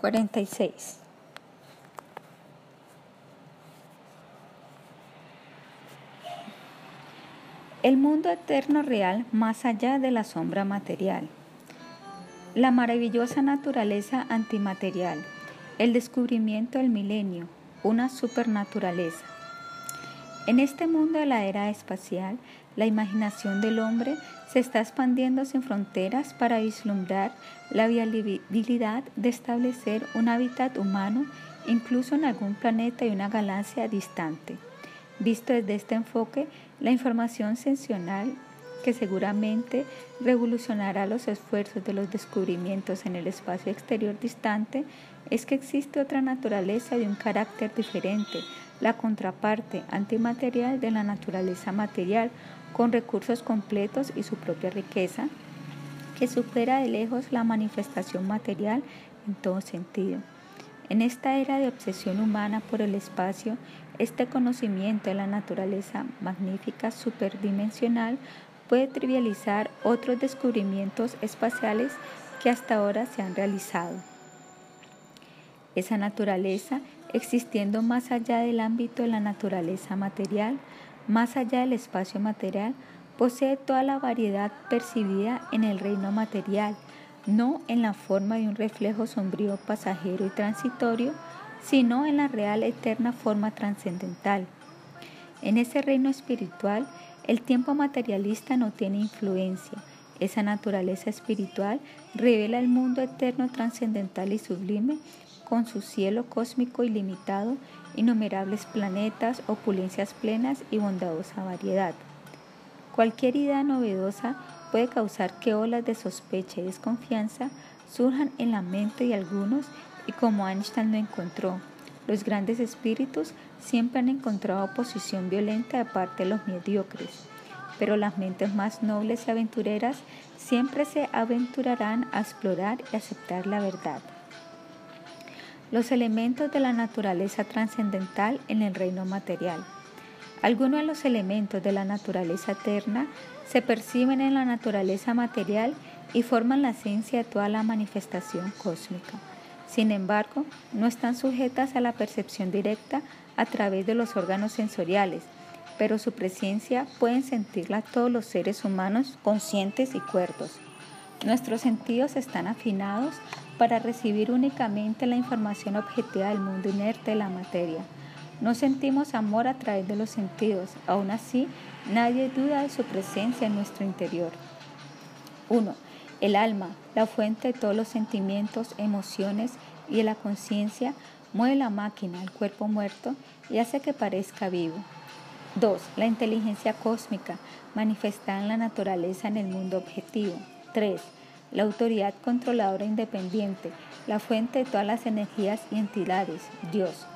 46. El mundo eterno real más allá de la sombra material. La maravillosa naturaleza antimaterial. El descubrimiento del milenio. Una supernaturaleza. En este mundo de la era espacial, la imaginación del hombre se está expandiendo sin fronteras para vislumbrar la viabilidad de establecer un hábitat humano incluso en algún planeta y una galaxia distante. Visto desde este enfoque, la información sensacional que seguramente revolucionará los esfuerzos de los descubrimientos en el espacio exterior distante es que existe otra naturaleza de un carácter diferente, la contraparte antimaterial de la naturaleza material, con recursos completos y su propia riqueza, que supera de lejos la manifestación material en todo sentido. En esta era de obsesión humana por el espacio, este conocimiento de la naturaleza magnífica superdimensional puede trivializar otros descubrimientos espaciales que hasta ahora se han realizado. Esa naturaleza, existiendo más allá del ámbito de la naturaleza material, más allá del espacio material, posee toda la variedad percibida en el reino material, no en la forma de un reflejo sombrío pasajero y transitorio, sino en la real eterna forma trascendental. En ese reino espiritual, el tiempo materialista no tiene influencia. Esa naturaleza espiritual revela el mundo eterno, trascendental y sublime, con su cielo cósmico ilimitado, innumerables planetas, opulencias plenas y bondadosa variedad. Cualquier idea novedosa puede causar que olas de sospecha y desconfianza surjan en la mente de algunos y como Einstein lo encontró, los grandes espíritus siempre han encontrado oposición violenta de parte de los mediocres, pero las mentes más nobles y aventureras siempre se aventurarán a explorar y aceptar la verdad. Los elementos de la naturaleza trascendental en el reino material. Algunos de los elementos de la naturaleza eterna se perciben en la naturaleza material y forman la esencia de toda la manifestación cósmica. Sin embargo, no están sujetas a la percepción directa a través de los órganos sensoriales, pero su presencia pueden sentirla todos los seres humanos conscientes y cuerdos. Nuestros sentidos están afinados para recibir únicamente la información objetiva del mundo inerte de la materia. No sentimos amor a través de los sentidos, aún así nadie duda de su presencia en nuestro interior. 1. El alma, la fuente de todos los sentimientos, emociones y de la conciencia, mueve la máquina, el cuerpo muerto, y hace que parezca vivo. 2. La inteligencia cósmica, manifestada en la naturaleza en el mundo objetivo. 3. La autoridad controladora independiente, la fuente de todas las energías y entidades, Dios.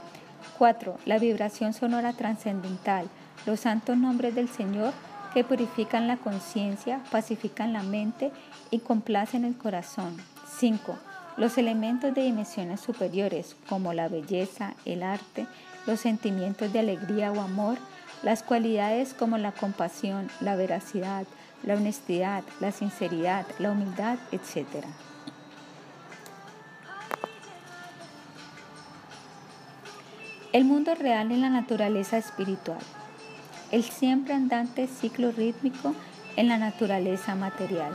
4. La vibración sonora trascendental, los santos nombres del Señor que purifican la conciencia, pacifican la mente y complacen el corazón. 5. Los elementos de dimensiones superiores, como la belleza, el arte, los sentimientos de alegría o amor, las cualidades como la compasión, la veracidad, la honestidad, la sinceridad, la humildad, etc. El mundo real en la naturaleza espiritual el siempre andante ciclo rítmico en la naturaleza material.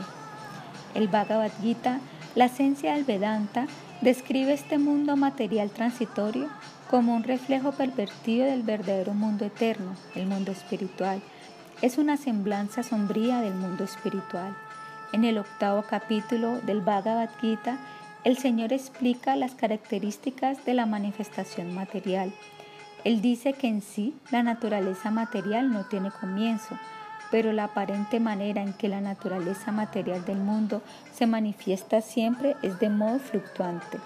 El Bhagavad Gita, la esencia del Vedanta, describe este mundo material transitorio como un reflejo pervertido del verdadero mundo eterno, el mundo espiritual. Es una semblanza sombría del mundo espiritual. En el octavo capítulo del Bhagavad Gita, el Señor explica las características de la manifestación material él dice que en sí la naturaleza material no tiene comienzo, pero la aparente manera en que la naturaleza material del mundo se manifiesta siempre es de modo fluctuante.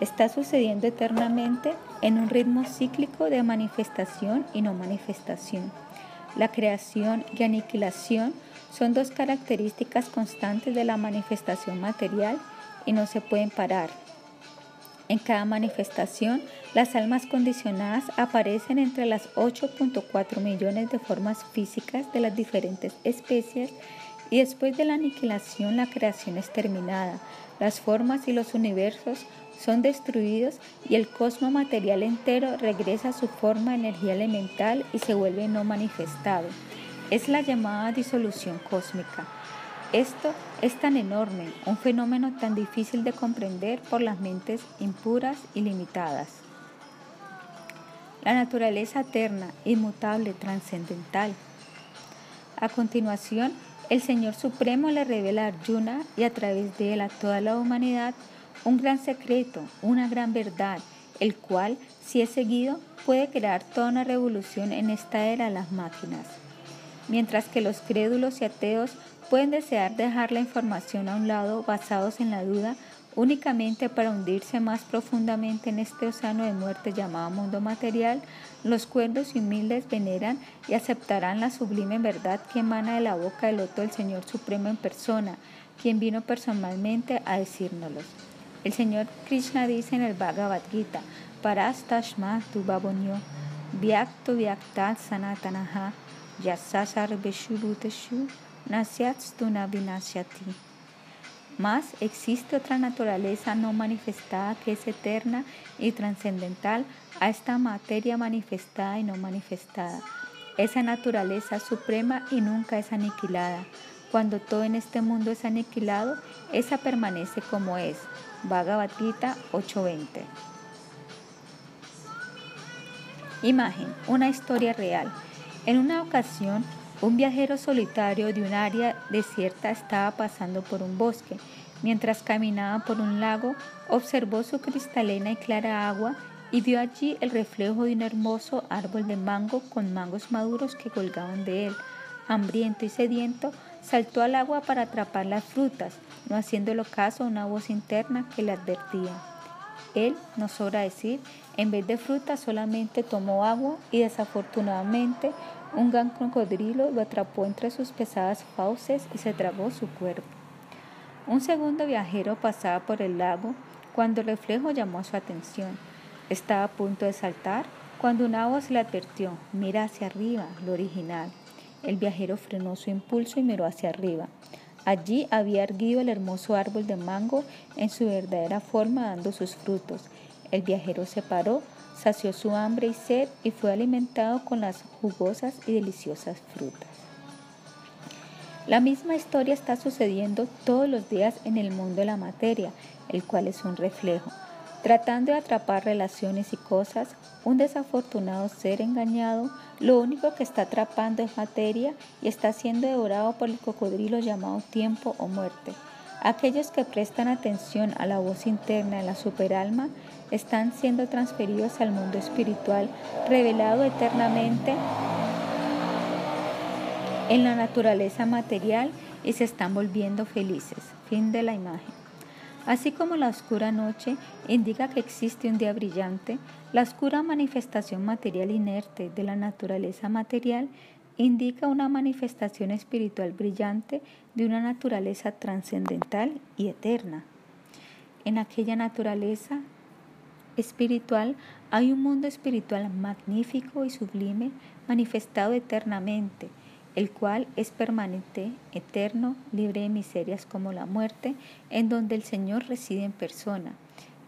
Está sucediendo eternamente en un ritmo cíclico de manifestación y no manifestación. La creación y aniquilación son dos características constantes de la manifestación material y no se pueden parar. En cada manifestación, las almas condicionadas aparecen entre las 8.4 millones de formas físicas de las diferentes especies y después de la aniquilación la creación es terminada. las formas y los universos son destruidos y el cosmos material entero regresa a su forma energía elemental y se vuelve no manifestado. Es la llamada disolución cósmica. Esto es tan enorme, un fenómeno tan difícil de comprender por las mentes impuras y limitadas. La naturaleza eterna, inmutable, trascendental. A continuación, el Señor Supremo le revela a Arjuna y a través de él a toda la humanidad un gran secreto, una gran verdad, el cual, si es seguido, puede crear toda una revolución en esta era de las máquinas. Mientras que los crédulos y ateos pueden desear dejar la información a un lado basados en la duda únicamente para hundirse más profundamente en este océano de muerte llamado mundo material, los cuerdos y humildes veneran y aceptarán la sublime verdad que emana de la boca del otro del Señor Supremo en persona, quien vino personalmente a decírnoslos. El Señor Krishna dice en el Bhagavad Gita, Parastashma tu babonyo, vyakto vyaktat sanatanaha, yasasar beshuruteshu, nasyatstuna vinasyati. Más existe otra naturaleza no manifestada que es eterna y trascendental a esta materia manifestada y no manifestada. Esa naturaleza suprema y nunca es aniquilada. Cuando todo en este mundo es aniquilado, esa permanece como es, Bhagavad Gita 8:20. Imagen, una historia real. En una ocasión, un viajero solitario de un área desierta estaba pasando por un bosque. Mientras caminaba por un lago, observó su cristalina y clara agua y vio allí el reflejo de un hermoso árbol de mango con mangos maduros que colgaban de él. Hambriento y sediento, saltó al agua para atrapar las frutas, no haciéndolo caso a una voz interna que le advertía. Él, no sobra decir, en vez de fruta solamente tomó agua y desafortunadamente un gran crocodrilo lo atrapó entre sus pesadas fauces y se tragó su cuerpo. Un segundo viajero pasaba por el lago cuando el reflejo llamó su atención. Estaba a punto de saltar cuando una voz le advirtió, mira hacia arriba, lo original. El viajero frenó su impulso y miró hacia arriba. Allí había erguido el hermoso árbol de mango en su verdadera forma dando sus frutos. El viajero se paró, sació su hambre y sed y fue alimentado con las jugosas y deliciosas frutas. La misma historia está sucediendo todos los días en el mundo de la materia, el cual es un reflejo. Tratando de atrapar relaciones y cosas, un desafortunado ser engañado lo único que está atrapando es materia y está siendo devorado por el cocodrilo llamado tiempo o muerte. Aquellos que prestan atención a la voz interna de la superalma están siendo transferidos al mundo espiritual revelado eternamente en la naturaleza material y se están volviendo felices. Fin de la imagen. Así como la oscura noche indica que existe un día brillante, la oscura manifestación material inerte de la naturaleza material indica una manifestación espiritual brillante de una naturaleza trascendental y eterna. En aquella naturaleza espiritual hay un mundo espiritual magnífico y sublime manifestado eternamente el cual es permanente, eterno, libre de miserias como la muerte, en donde el Señor reside en persona.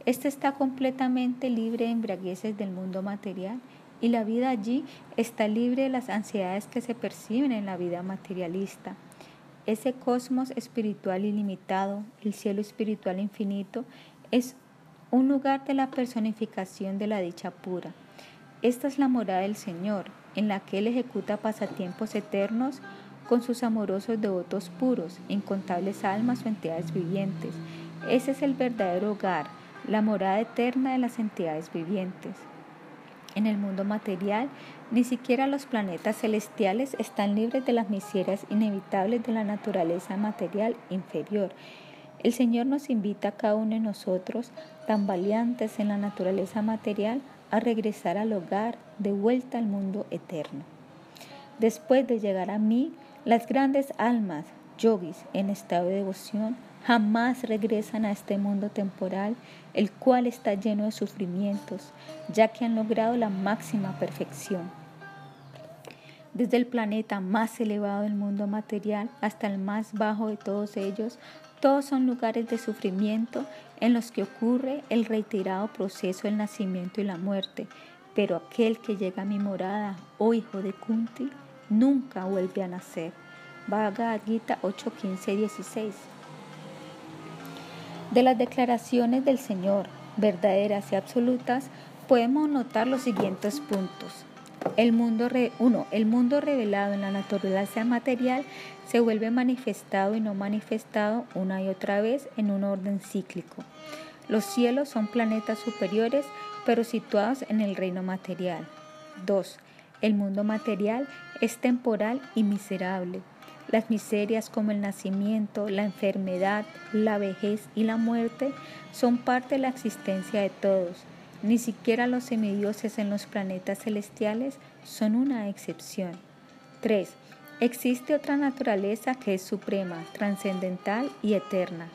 Este está completamente libre de embriagueces del mundo material y la vida allí está libre de las ansiedades que se perciben en la vida materialista. Ese cosmos espiritual ilimitado, el cielo espiritual infinito, es un lugar de la personificación de la dicha pura. Esta es la morada del Señor, en la que Él ejecuta pasatiempos eternos con sus amorosos devotos puros, incontables almas o entidades vivientes. Ese es el verdadero hogar, la morada eterna de las entidades vivientes. En el mundo material, ni siquiera los planetas celestiales están libres de las miserias inevitables de la naturaleza material inferior. El Señor nos invita a cada uno de nosotros, tan valientes en la naturaleza material, a regresar al hogar, de vuelta al mundo eterno. Después de llegar a mí, las grandes almas, yogis en estado de devoción, jamás regresan a este mundo temporal, el cual está lleno de sufrimientos, ya que han logrado la máxima perfección. Desde el planeta más elevado del mundo material hasta el más bajo de todos ellos, Todos son lugares de sufrimiento en los que ocurre el reiterado proceso del nacimiento y la muerte, pero aquel que llega a mi morada, oh hijo de Kunti, nunca vuelve a nacer. Bhagavad Gita 8, 15 y 16. De las declaraciones del Señor, verdaderas y absolutas, podemos notar los siguientes puntos. El mundo, el mundo revelado en la naturaleza material se vuelve manifestado y no manifestado una y otra vez en un orden cíclico. Los cielos son planetas superiores, pero situados en el reino material. 2. El mundo material es temporal y miserable. Las miserias como el nacimiento, la enfermedad, la vejez y la muerte son parte de la existencia de todos ni siquiera los semidioses en los planetas celestiales son una excepción. 3. Existe otra naturaleza que es suprema, trascendental y eterna.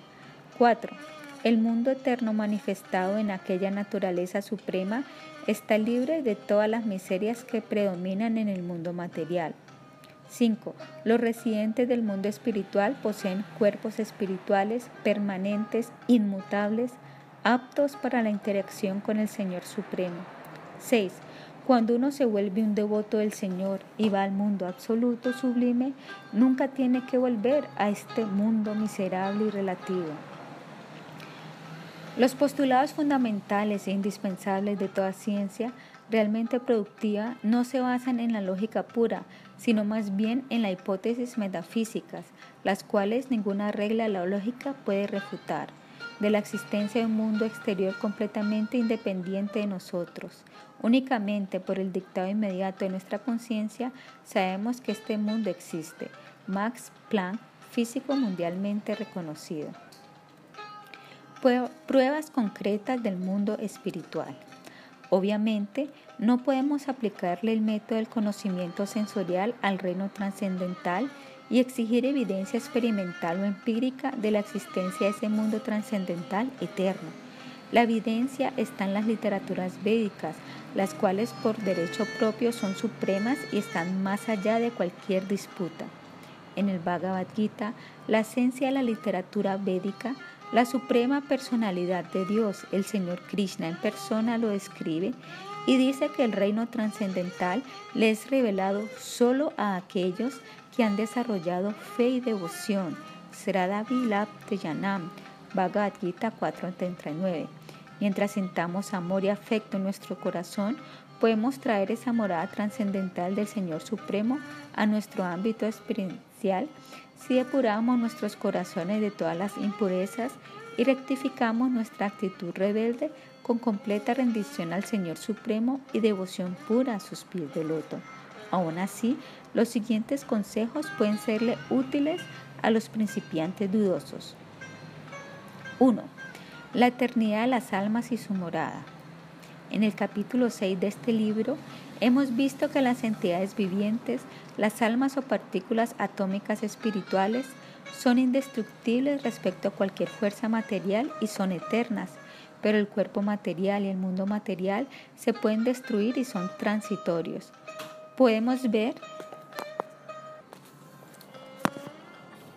4. El mundo eterno manifestado en aquella naturaleza suprema está libre de todas las miserias que predominan en el mundo material. 5. Los residentes del mundo espiritual poseen cuerpos espirituales permanentes, inmutables, aptos para la interacción con el Señor Supremo. 6. Cuando uno se vuelve un devoto del Señor y va al mundo absoluto sublime, nunca tiene que volver a este mundo miserable y relativo. Los postulados fundamentales e indispensables de toda ciencia realmente productiva no se basan en la lógica pura, sino más bien en las hipótesis metafísicas, las cuales ninguna regla de la lógica puede refutar de la existencia de un mundo exterior completamente independiente de nosotros. Únicamente por el dictado inmediato de nuestra conciencia sabemos que este mundo existe. Max Planck, físico mundialmente reconocido. Pruebas concretas del mundo espiritual. Obviamente, no podemos aplicarle el método del conocimiento sensorial al reino trascendental y exigir evidencia experimental o empírica de la existencia de ese mundo trascendental eterno. La evidencia está en las literaturas védicas, las cuales por derecho propio son supremas y están más allá de cualquier disputa. En el Bhagavad Gita, la esencia de la literatura védica, la suprema personalidad de Dios, el Señor Krishna en persona, lo describe y dice que el reino trascendental le es revelado solo a aquellos que han desarrollado fe y devoción. de Yanam, Bhagavad Gita 439. Mientras sintamos amor y afecto en nuestro corazón, podemos traer esa morada trascendental del Señor Supremo a nuestro ámbito experiencial si depuramos nuestros corazones de todas las impurezas y rectificamos nuestra actitud rebelde con completa rendición al Señor Supremo y devoción pura a sus pies de loto. Aún así, los siguientes consejos pueden serle útiles a los principiantes dudosos. 1. La eternidad de las almas y su morada. En el capítulo 6 de este libro hemos visto que las entidades vivientes, las almas o partículas atómicas espirituales, son indestructibles respecto a cualquier fuerza material y son eternas, pero el cuerpo material y el mundo material se pueden destruir y son transitorios podemos ver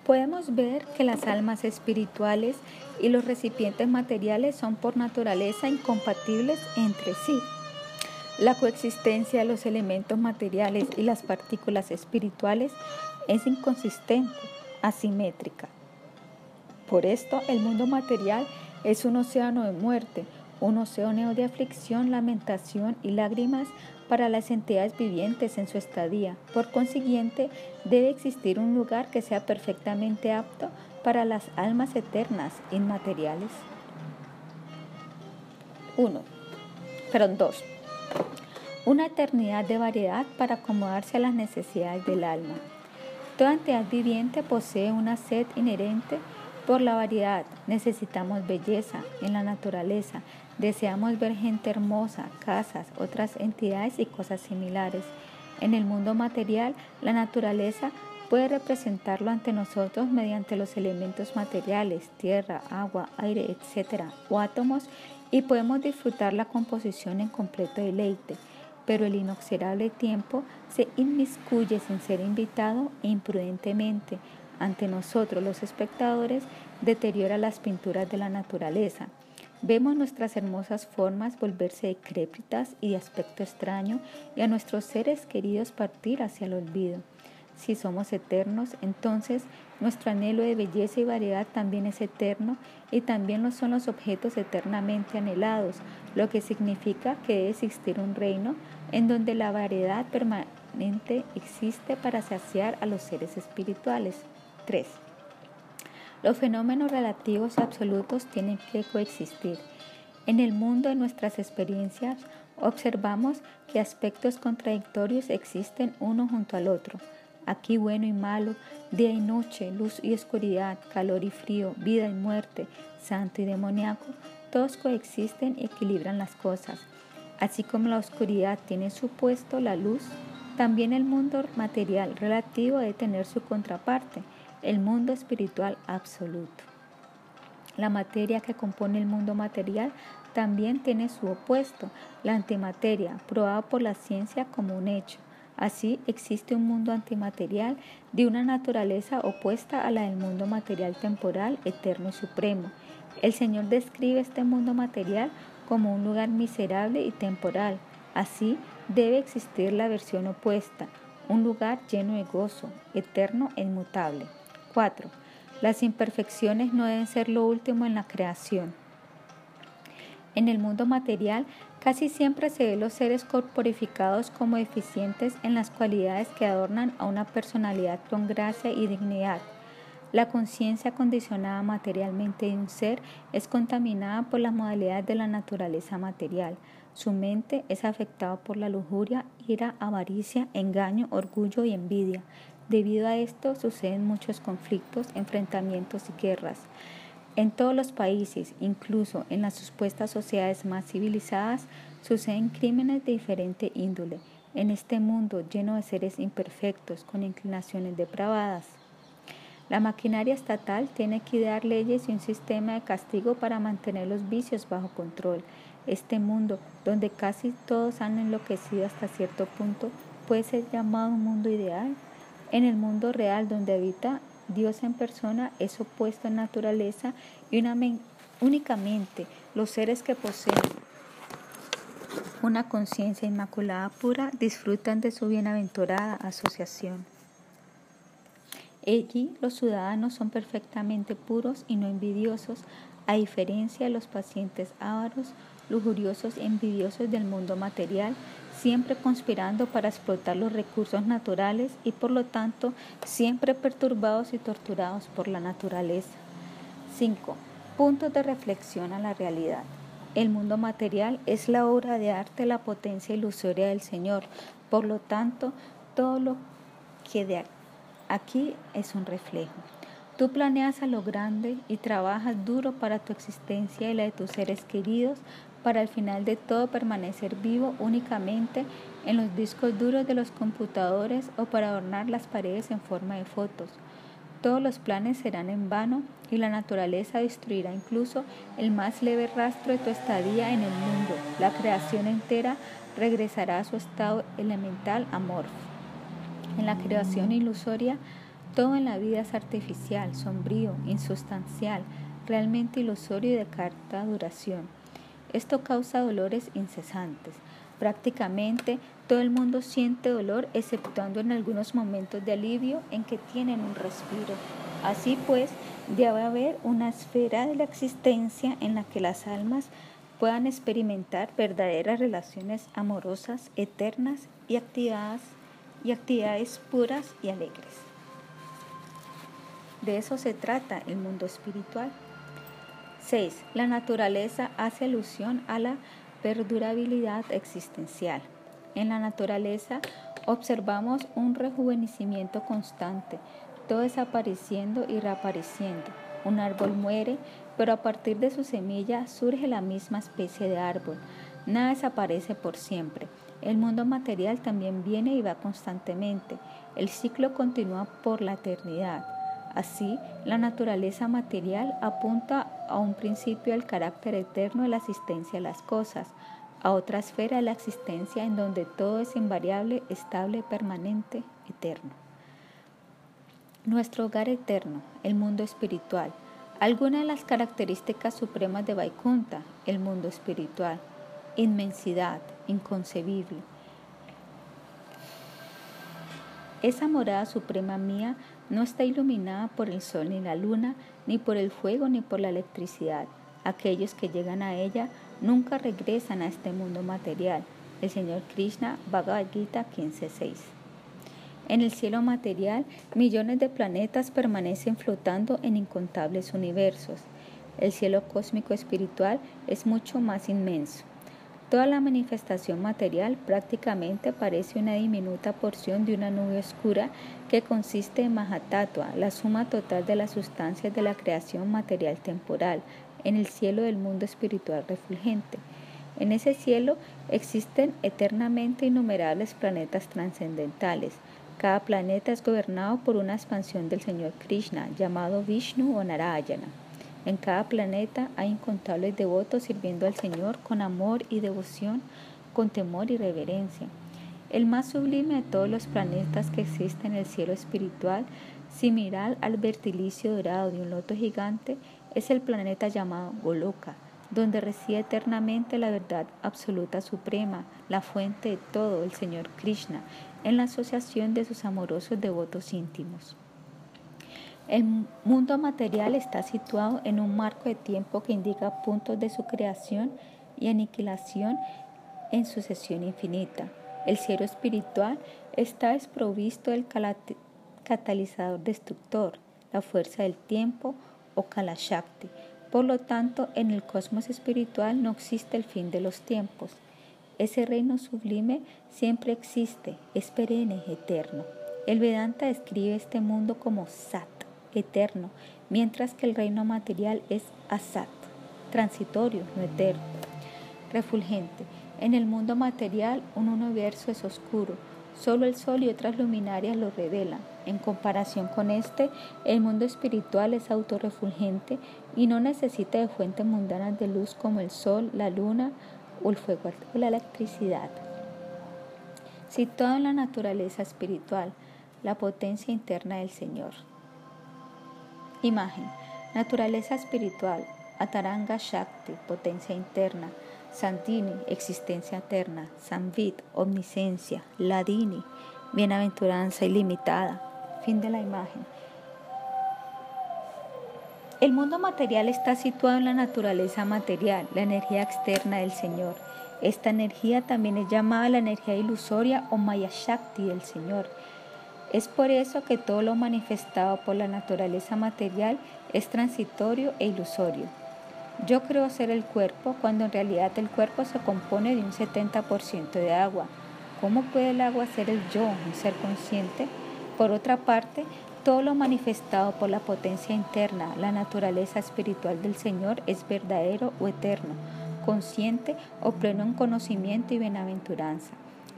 Podemos ver que las almas espirituales y los recipientes materiales son por naturaleza incompatibles entre sí. La coexistencia de los elementos materiales y las partículas espirituales es inconsistente, asimétrica. Por esto el mundo material es un océano de muerte, un océano de aflicción, lamentación y lágrimas para las entidades vivientes en su estadía. Por consiguiente, debe existir un lugar que sea perfectamente apto para las almas eternas inmateriales. 1. Perdón, 2. Una eternidad de variedad para acomodarse a las necesidades del alma. Toda entidad viviente posee una sed inherente por la variedad. Necesitamos belleza en la naturaleza, Deseamos ver gente hermosa, casas, otras entidades y cosas similares. En el mundo material, la naturaleza puede representarlo ante nosotros mediante los elementos materiales, tierra, agua, aire, etc., o átomos, y podemos disfrutar la composición en completo deleite. Pero el inoxidable tiempo se inmiscuye sin ser invitado e imprudentemente, ante nosotros los espectadores deteriora las pinturas de la naturaleza. Vemos nuestras hermosas formas volverse decrépitas y de aspecto extraño y a nuestros seres queridos partir hacia el olvido. Si somos eternos, entonces nuestro anhelo de belleza y variedad también es eterno y también lo son los objetos eternamente anhelados, lo que significa que debe existir un reino en donde la variedad permanente existe para saciar a los seres espirituales. 3. Los fenómenos relativos absolutos tienen que coexistir. En el mundo de nuestras experiencias observamos que aspectos contradictorios existen uno junto al otro. Aquí bueno y malo, día y noche, luz y oscuridad, calor y frío, vida y muerte, santo y demoníaco, todos coexisten y equilibran las cosas. Así como la oscuridad tiene su puesto la luz, también el mundo material relativo debe tener su contraparte, el mundo espiritual absoluto. La materia que compone el mundo material también tiene su opuesto, la antimateria, probada por la ciencia como un hecho. Así existe un mundo antimaterial de una naturaleza opuesta a la del mundo material temporal, eterno y supremo. El Señor describe este mundo material como un lugar miserable y temporal. Así debe existir la versión opuesta, un lugar lleno de gozo, eterno e inmutable. 4. Las imperfecciones no deben ser lo último en la creación. En el mundo material Casi siempre se ve los seres corporificados como eficientes en las cualidades que adornan a una personalidad con gracia y dignidad. La conciencia condicionada materialmente de un ser es contaminada por las modalidades de la naturaleza material. Su mente es afectada por la lujuria, ira, avaricia, engaño, orgullo y envidia. Debido a esto suceden muchos conflictos, enfrentamientos y guerras. En todos los países, incluso en las supuestas sociedades más civilizadas, suceden crímenes de diferente índole. En este mundo lleno de seres imperfectos con inclinaciones depravadas, la maquinaria estatal tiene que dar leyes y un sistema de castigo para mantener los vicios bajo control. Este mundo, donde casi todos han enloquecido hasta cierto punto, puede ser llamado un mundo ideal. En el mundo real donde habita Dios en persona es opuesto en naturaleza y únicamente los seres que poseen una conciencia inmaculada pura disfrutan de su bienaventurada asociación. Allí los ciudadanos son perfectamente puros y no envidiosos, a diferencia de los pacientes ávaros, lujuriosos y envidiosos del mundo material siempre conspirando para explotar los recursos naturales y por lo tanto siempre perturbados y torturados por la naturaleza. 5. Puntos de reflexión a la realidad. El mundo material es la obra de arte, la potencia ilusoria del Señor. Por lo tanto, todo lo que de aquí es un reflejo. Tú planeas a lo grande y trabajas duro para tu existencia y la de tus seres queridos, para al final de todo permanecer vivo únicamente en los discos duros de los computadores o para adornar las paredes en forma de fotos. Todos los planes serán en vano y la naturaleza destruirá incluso el más leve rastro de tu estadía en el mundo. La creación entera regresará a su estado elemental amorfo. En la creación ilusoria, todo en la vida es artificial, sombrío, insustancial, realmente ilusorio y de carta duración. Esto causa dolores incesantes. Prácticamente todo el mundo siente dolor, exceptuando en algunos momentos de alivio en que tienen un respiro. Así pues, debe haber una esfera de la existencia en la que las almas puedan experimentar verdaderas relaciones amorosas, eternas y actividades, y actividades puras y alegres. De eso se trata el mundo espiritual. 6. La naturaleza hace alusión a la perdurabilidad existencial. En la naturaleza observamos un rejuvenecimiento constante, todo desapareciendo y reapareciendo. Un árbol muere, pero a partir de su semilla surge la misma especie de árbol. Nada desaparece por siempre. El mundo material también viene y va constantemente. El ciclo continúa por la eternidad. Así, la naturaleza material apunta a un principio del carácter eterno de la existencia de las cosas, a otra esfera de la existencia en donde todo es invariable, estable, permanente, eterno. Nuestro hogar eterno, el mundo espiritual. Algunas de las características supremas de Vaikunta, el mundo espiritual. Inmensidad, inconcebible. Esa morada suprema mía no está iluminada por el sol ni la luna, ni por el fuego ni por la electricidad. Aquellos que llegan a ella nunca regresan a este mundo material. El Señor Krishna, Bhagavad Gita 15.6. En el cielo material, millones de planetas permanecen flotando en incontables universos. El cielo cósmico espiritual es mucho más inmenso. Toda la manifestación material prácticamente parece una diminuta porción de una nube oscura que consiste en Mahatatua, la suma total de las sustancias de la creación material temporal, en el cielo del mundo espiritual refulgente. En ese cielo existen eternamente innumerables planetas trascendentales. Cada planeta es gobernado por una expansión del Señor Krishna, llamado Vishnu o Narayana. En cada planeta hay incontables devotos sirviendo al Señor con amor y devoción, con temor y reverencia. El más sublime de todos los planetas que existen en el cielo espiritual, similar al vertilicio dorado de un loto gigante, es el planeta llamado Goloka, donde reside eternamente la verdad absoluta suprema, la fuente de todo, el Señor Krishna, en la asociación de sus amorosos devotos íntimos. El mundo material está situado en un marco de tiempo que indica puntos de su creación y aniquilación en sucesión infinita. El cielo espiritual está desprovisto del catalizador destructor, la fuerza del tiempo o Kalashakti. Por lo tanto, en el cosmos espiritual no existe el fin de los tiempos. Ese reino sublime siempre existe, es perenne, eterno. El Vedanta describe este mundo como Sat, eterno, mientras que el reino material es asat, transitorio, no eterno. Refulgente. En el mundo material un universo es oscuro, solo el sol y otras luminarias lo revelan. En comparación con este, el mundo espiritual es autorrefulgente y no necesita de fuentes mundanas de luz como el sol, la luna o el fuego o la electricidad. Situado en la naturaleza espiritual, la potencia interna del Señor. Imagen. Naturaleza espiritual. Ataranga Shakti, potencia interna. Santini, existencia eterna. Samvit, omniscencia. Ladini, bienaventuranza ilimitada. Fin de la imagen. El mundo material está situado en la naturaleza material, la energía externa del Señor. Esta energía también es llamada la energía ilusoria o Maya Shakti del Señor es por eso que todo lo manifestado por la naturaleza material es transitorio e ilusorio. Yo creo ser el cuerpo cuando en realidad el cuerpo se compone de un 70% de agua. ¿Cómo puede el agua ser el yo, un ser consciente? Por otra parte, todo lo manifestado por la potencia interna, la naturaleza espiritual del Señor, es verdadero o eterno, consciente o pleno en conocimiento y bienaventuranza.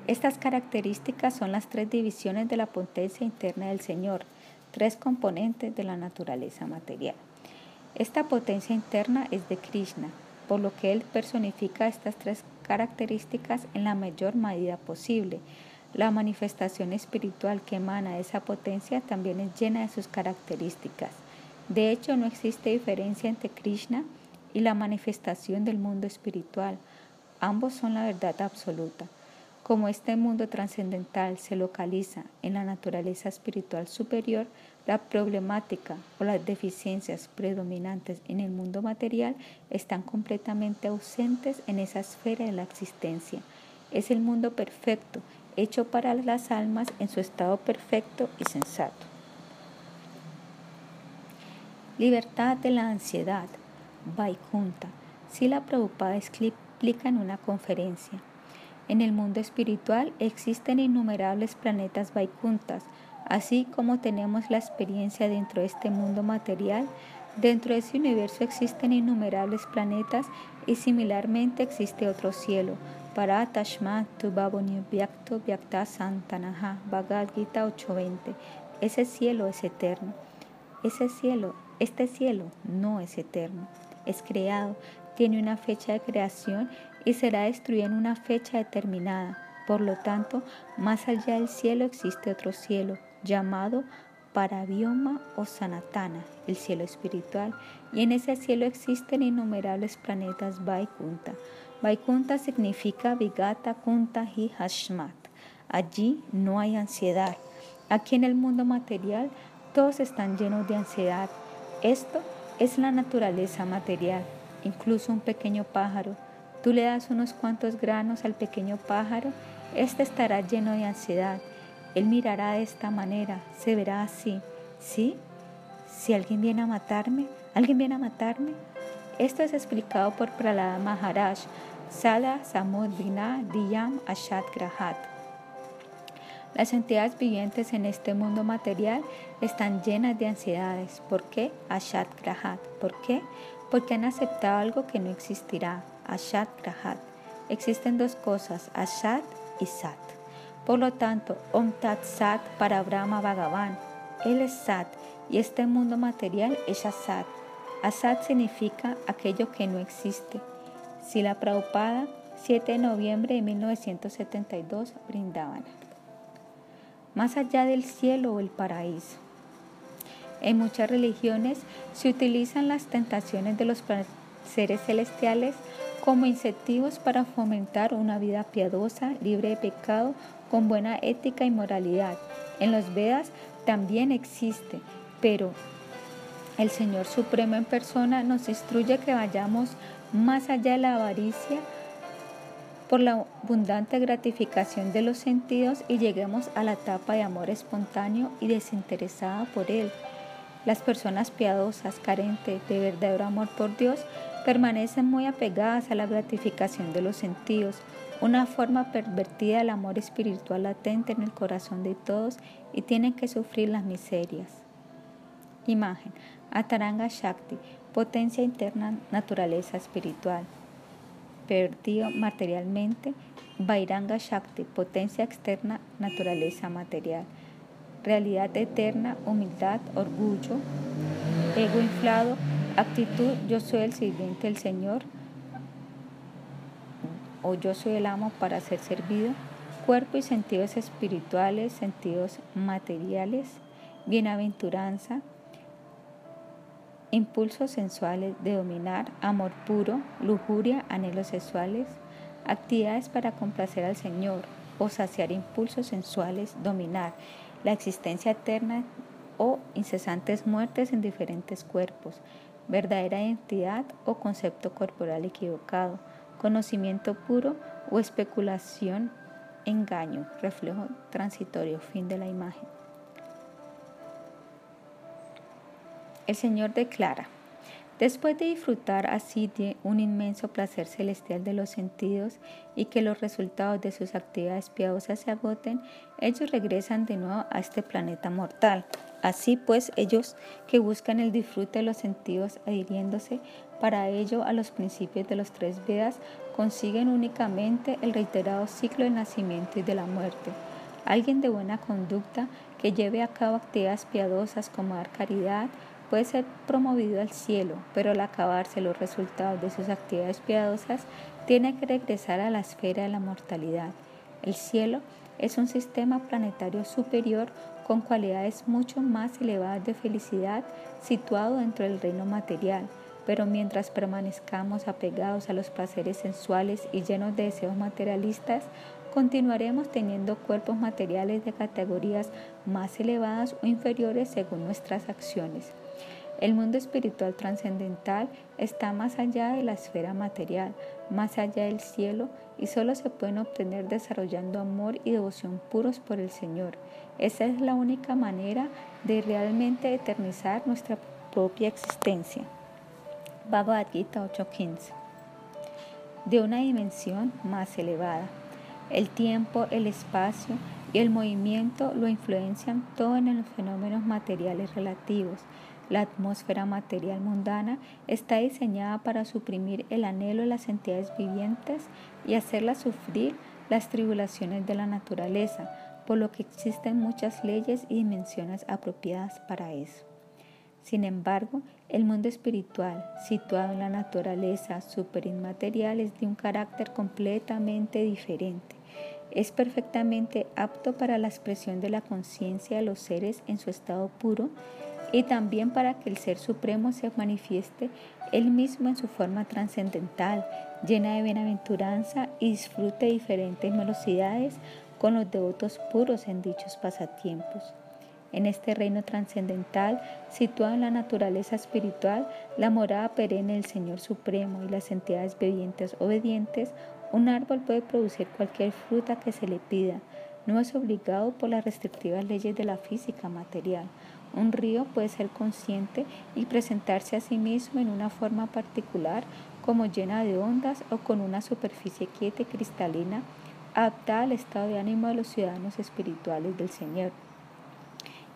Estas características son las tres divisiones de la potencia interna del Señor, tres componentes de la naturaleza material. Esta potencia interna es de Krishna, por lo que Él personifica estas tres características en la mayor medida posible. La manifestación espiritual que emana de esa potencia también es llena de sus características. De hecho, no existe diferencia entre Krishna y la manifestación del mundo espiritual. Ambos son la verdad absoluta. Como este mundo trascendental se localiza en la naturaleza espiritual superior, la problemática o las deficiencias predominantes en el mundo material están completamente ausentes en esa esfera de la existencia. Es el mundo perfecto, hecho para las almas en su estado perfecto y sensato. Libertad de la ansiedad. Vaikunta. Si la Prabhupada explica en una conferencia. En el mundo espiritual existen innumerables planetas Vaikuntas, así como tenemos la experiencia dentro de este mundo material. Dentro de ese universo existen innumerables planetas y similarmente existe otro cielo. Para Tashma Vyakto Vyakta Santanaha Bhagavad Gita 820. Ese cielo es eterno. Ese cielo, este cielo no es eterno. Es creado, tiene una fecha de creación y será destruida en una fecha determinada. Por lo tanto, más allá del cielo existe otro cielo, llamado Parabioma o Sanatana, el cielo espiritual, y en ese cielo existen innumerables planetas Vaikunta. Vaikunta significa Vigata, Kunta y Hashmat. Allí no hay ansiedad. Aquí en el mundo material todos están llenos de ansiedad. Esto es la naturaleza material. Incluso un pequeño pájaro. Tú le das unos cuantos granos al pequeño pájaro, éste estará lleno de ansiedad él mirará de esta manera, se verá así. ¿Sí? Si alguien viene a matarme, alguien viene a matarme. Esto es explicado por Pralada Maharaj, Sada Samudvina Diyam Ashat Grahat. Las entidades vivientes en este mundo material están llenas de ansiedades. ¿Por qué? Ashat Grahat. ¿Por qué? Porque han aceptado algo que no existirá. Ashat Grahat. Existen dos cosas, Ashat y Sat. Por lo tanto, Om Tat Sat para Brahma Bhagavan, él es Sat y este mundo material es Asat. Asat significa aquello que no existe. Sila Prabhupada, 7 de noviembre de 1972, brindaban. Más allá del cielo o el paraíso. En muchas religiones se utilizan las tentaciones de los seres celestiales como incentivos para fomentar una vida piadosa, libre de pecado con buena ética y moralidad. En los Vedas también existe, pero el Señor Supremo en persona nos instruye que vayamos más allá de la avaricia por la abundante gratificación de los sentidos y lleguemos a la etapa de amor espontáneo y desinteresada por Él. Las personas piadosas, carentes de verdadero amor por Dios, permanecen muy apegadas a la gratificación de los sentidos, una forma pervertida del amor espiritual latente en el corazón de todos y tienen que sufrir las miserias. Imagen. Ataranga Shakti, potencia interna, naturaleza espiritual. Perdido materialmente. Vairanga Shakti, potencia externa, naturaleza material. Realidad eterna, humildad, orgullo. Ego inflado, actitud, yo soy el sirviente del Señor o yo soy el amo para ser servido, cuerpo y sentidos espirituales, sentidos materiales, bienaventuranza, impulsos sensuales de dominar, amor puro, lujuria, anhelos sexuales, actividades para complacer al Señor o saciar impulsos sensuales, dominar, la existencia eterna o incesantes muertes en diferentes cuerpos, verdadera identidad o concepto corporal equivocado, conocimiento puro o especulación, engaño, reflejo transitorio, fin de la imagen. El Señor declara, después de disfrutar así de un inmenso placer celestial de los sentidos y que los resultados de sus actividades piadosas se agoten, ellos regresan de nuevo a este planeta mortal. Así pues, ellos que buscan el disfrute de los sentidos adhiriéndose para ello, a los principios de los tres Vedas consiguen únicamente el reiterado ciclo del nacimiento y de la muerte. Alguien de buena conducta que lleve a cabo actividades piadosas como dar caridad puede ser promovido al cielo, pero al acabarse los resultados de sus actividades piadosas, tiene que regresar a la esfera de la mortalidad. El cielo es un sistema planetario superior con cualidades mucho más elevadas de felicidad situado dentro del reino material pero mientras permanezcamos apegados a los placeres sensuales y llenos de deseos materialistas, continuaremos teniendo cuerpos materiales de categorías más elevadas o inferiores según nuestras acciones. El mundo espiritual trascendental está más allá de la esfera material, más allá del cielo, y solo se pueden obtener desarrollando amor y devoción puros por el Señor. Esa es la única manera de realmente eternizar nuestra propia existencia. Bhagavad Gita 8:15, de una dimensión más elevada. El tiempo, el espacio y el movimiento lo influencian todo en los fenómenos materiales relativos. La atmósfera material mundana está diseñada para suprimir el anhelo de las entidades vivientes y hacerlas sufrir las tribulaciones de la naturaleza, por lo que existen muchas leyes y dimensiones apropiadas para eso. Sin embargo, el mundo espiritual, situado en la naturaleza superinmaterial, es de un carácter completamente diferente. es perfectamente apto para la expresión de la conciencia de los seres en su estado puro y también para que el Ser Supremo se manifieste él mismo en su forma trascendental, llena de bienaventuranza y disfrute diferentes velocidades con los devotos puros en dichos pasatiempos. En este reino trascendental, situado en la naturaleza espiritual, la morada perenne del Señor Supremo y las entidades bebientes obedientes, un árbol puede producir cualquier fruta que se le pida. No es obligado por las restrictivas leyes de la física material. Un río puede ser consciente y presentarse a sí mismo en una forma particular, como llena de ondas o con una superficie quieta y cristalina, adaptada al estado de ánimo de los ciudadanos espirituales del Señor.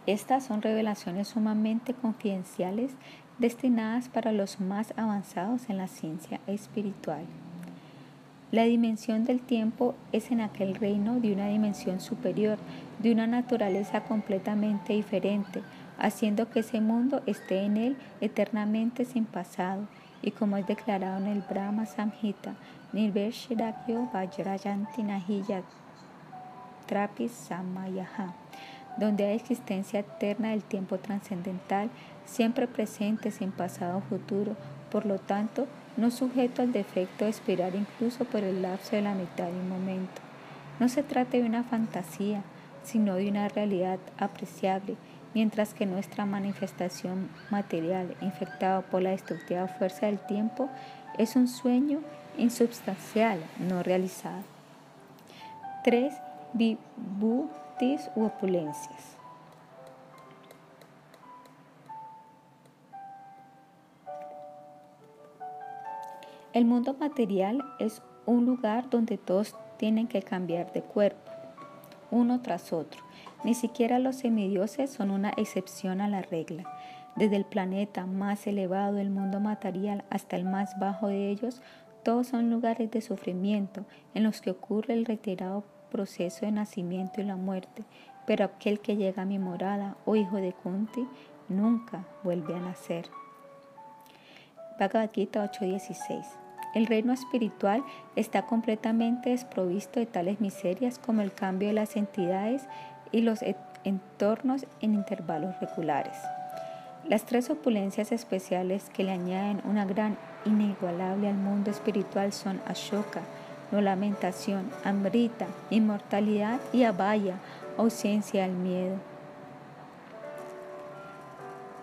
Estas son revelaciones sumamente confidenciales destinadas para los más avanzados en la ciencia espiritual. La dimensión del tiempo es en aquel reino de una dimensión superior, de una naturaleza completamente diferente, haciendo que ese mundo esté en él eternamente sin pasado, y como es declarado en el Brahma Samhita, Nirveshidakyo Vajrayanti Nahiya Trapis Samayaha donde hay existencia eterna del tiempo trascendental, siempre presente, sin pasado o futuro, por lo tanto, no sujeto al defecto de expirar incluso por el lapso de la mitad de un momento. No se trata de una fantasía, sino de una realidad apreciable, mientras que nuestra manifestación material, infectada por la destructiva fuerza del tiempo, es un sueño insubstancial, no realizado. 3 u opulencias. El mundo material es un lugar donde todos tienen que cambiar de cuerpo, uno tras otro. Ni siquiera los semidioses son una excepción a la regla. Desde el planeta más elevado del mundo material hasta el más bajo de ellos, todos son lugares de sufrimiento en los que ocurre el retirado proceso de nacimiento y la muerte, pero aquel que llega a mi morada, o oh hijo de Kunti, nunca vuelve a nacer. Bhagavad Gita 8:16 El reino espiritual está completamente desprovisto de tales miserias como el cambio de las entidades y los entornos en intervalos regulares. Las tres opulencias especiales que le añaden una gran inigualable al mundo espiritual son Ashoka, no lamentación, amrita, inmortalidad y abaya, ausencia del miedo.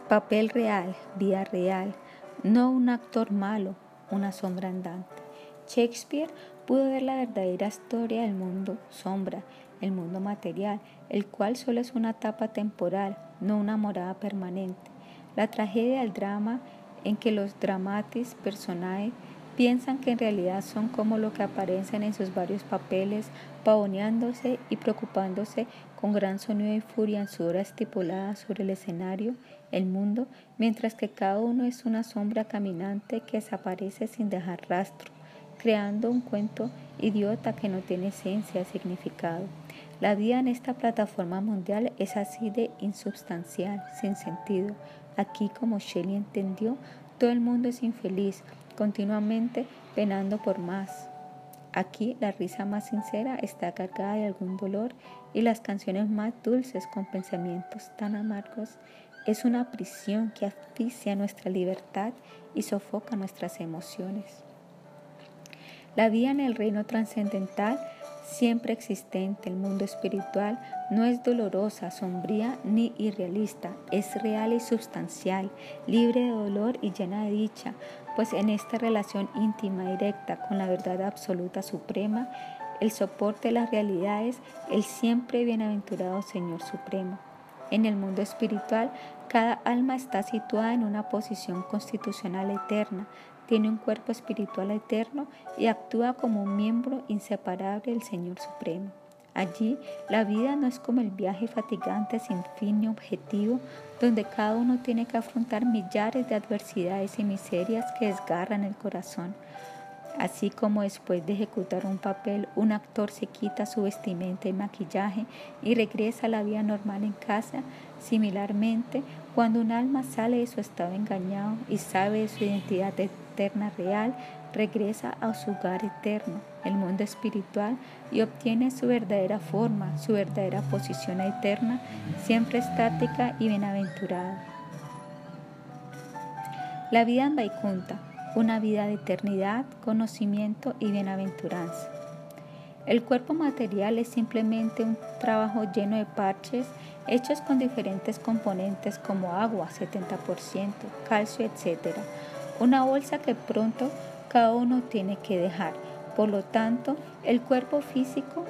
Papel real, vida real, no un actor malo, una sombra andante. Shakespeare pudo ver la verdadera historia del mundo sombra, el mundo material, el cual solo es una etapa temporal, no una morada permanente. La tragedia del drama en que los dramatis personae piensan que en realidad son como lo que aparecen en sus varios papeles, pavoneándose y preocupándose con gran sonido y furia en su hora estipulada sobre el escenario, el mundo, mientras que cada uno es una sombra caminante que desaparece sin dejar rastro, creando un cuento idiota que no tiene esencia, significado. La vida en esta plataforma mundial es así de insubstancial, sin sentido. Aquí, como Shelley entendió, todo el mundo es infeliz, continuamente penando por más. Aquí la risa más sincera está cargada de algún dolor y las canciones más dulces con pensamientos tan amargos es una prisión que asfixia nuestra libertad y sofoca nuestras emociones. La vida en el reino trascendental siempre existente, el mundo espiritual, no es dolorosa, sombría ni irrealista, es real y sustancial, libre de dolor y llena de dicha, pues en esta relación íntima directa con la verdad absoluta suprema, el soporte de las realidades, el siempre bienaventurado Señor Supremo. En el mundo espiritual, cada alma está situada en una posición constitucional eterna, tiene un cuerpo espiritual eterno y actúa como un miembro inseparable del Señor Supremo. Allí la vida no es como el viaje fatigante sin fin ni objetivo, donde cada uno tiene que afrontar millares de adversidades y miserias que desgarran el corazón. Así como después de ejecutar un papel, un actor se quita su vestimenta y maquillaje y regresa a la vida normal en casa, similarmente, cuando un alma sale de su estado engañado y sabe de su identidad eterna real, regresa a su hogar eterno, el mundo espiritual, y obtiene su verdadera forma, su verdadera posición eterna, siempre estática y bienaventurada. La vida en Vaikunta una vida de eternidad, conocimiento y bienaventuranza. El cuerpo material es simplemente un trabajo lleno de parches hechos con diferentes componentes como agua, 70%, calcio, etc. Una bolsa que pronto cada uno tiene que dejar. Por lo tanto, el cuerpo físico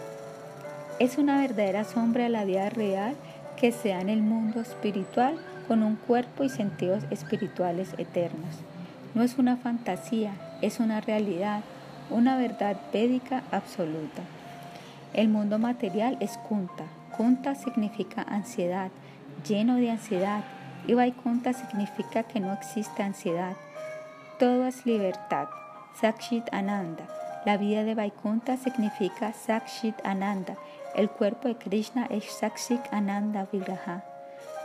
es una verdadera sombra de la vida real que se en el mundo espiritual con un cuerpo y sentidos espirituales eternos. No es una fantasía, es una realidad, una verdad védica absoluta. El mundo material es kunta. Kunta significa ansiedad, lleno de ansiedad. Y Vaikunta significa que no existe ansiedad. Todo es libertad. Sakshit Ananda. La vida de Vaikunta significa Sakshit Ananda. El cuerpo de Krishna es Sakshit Ananda Vigraha.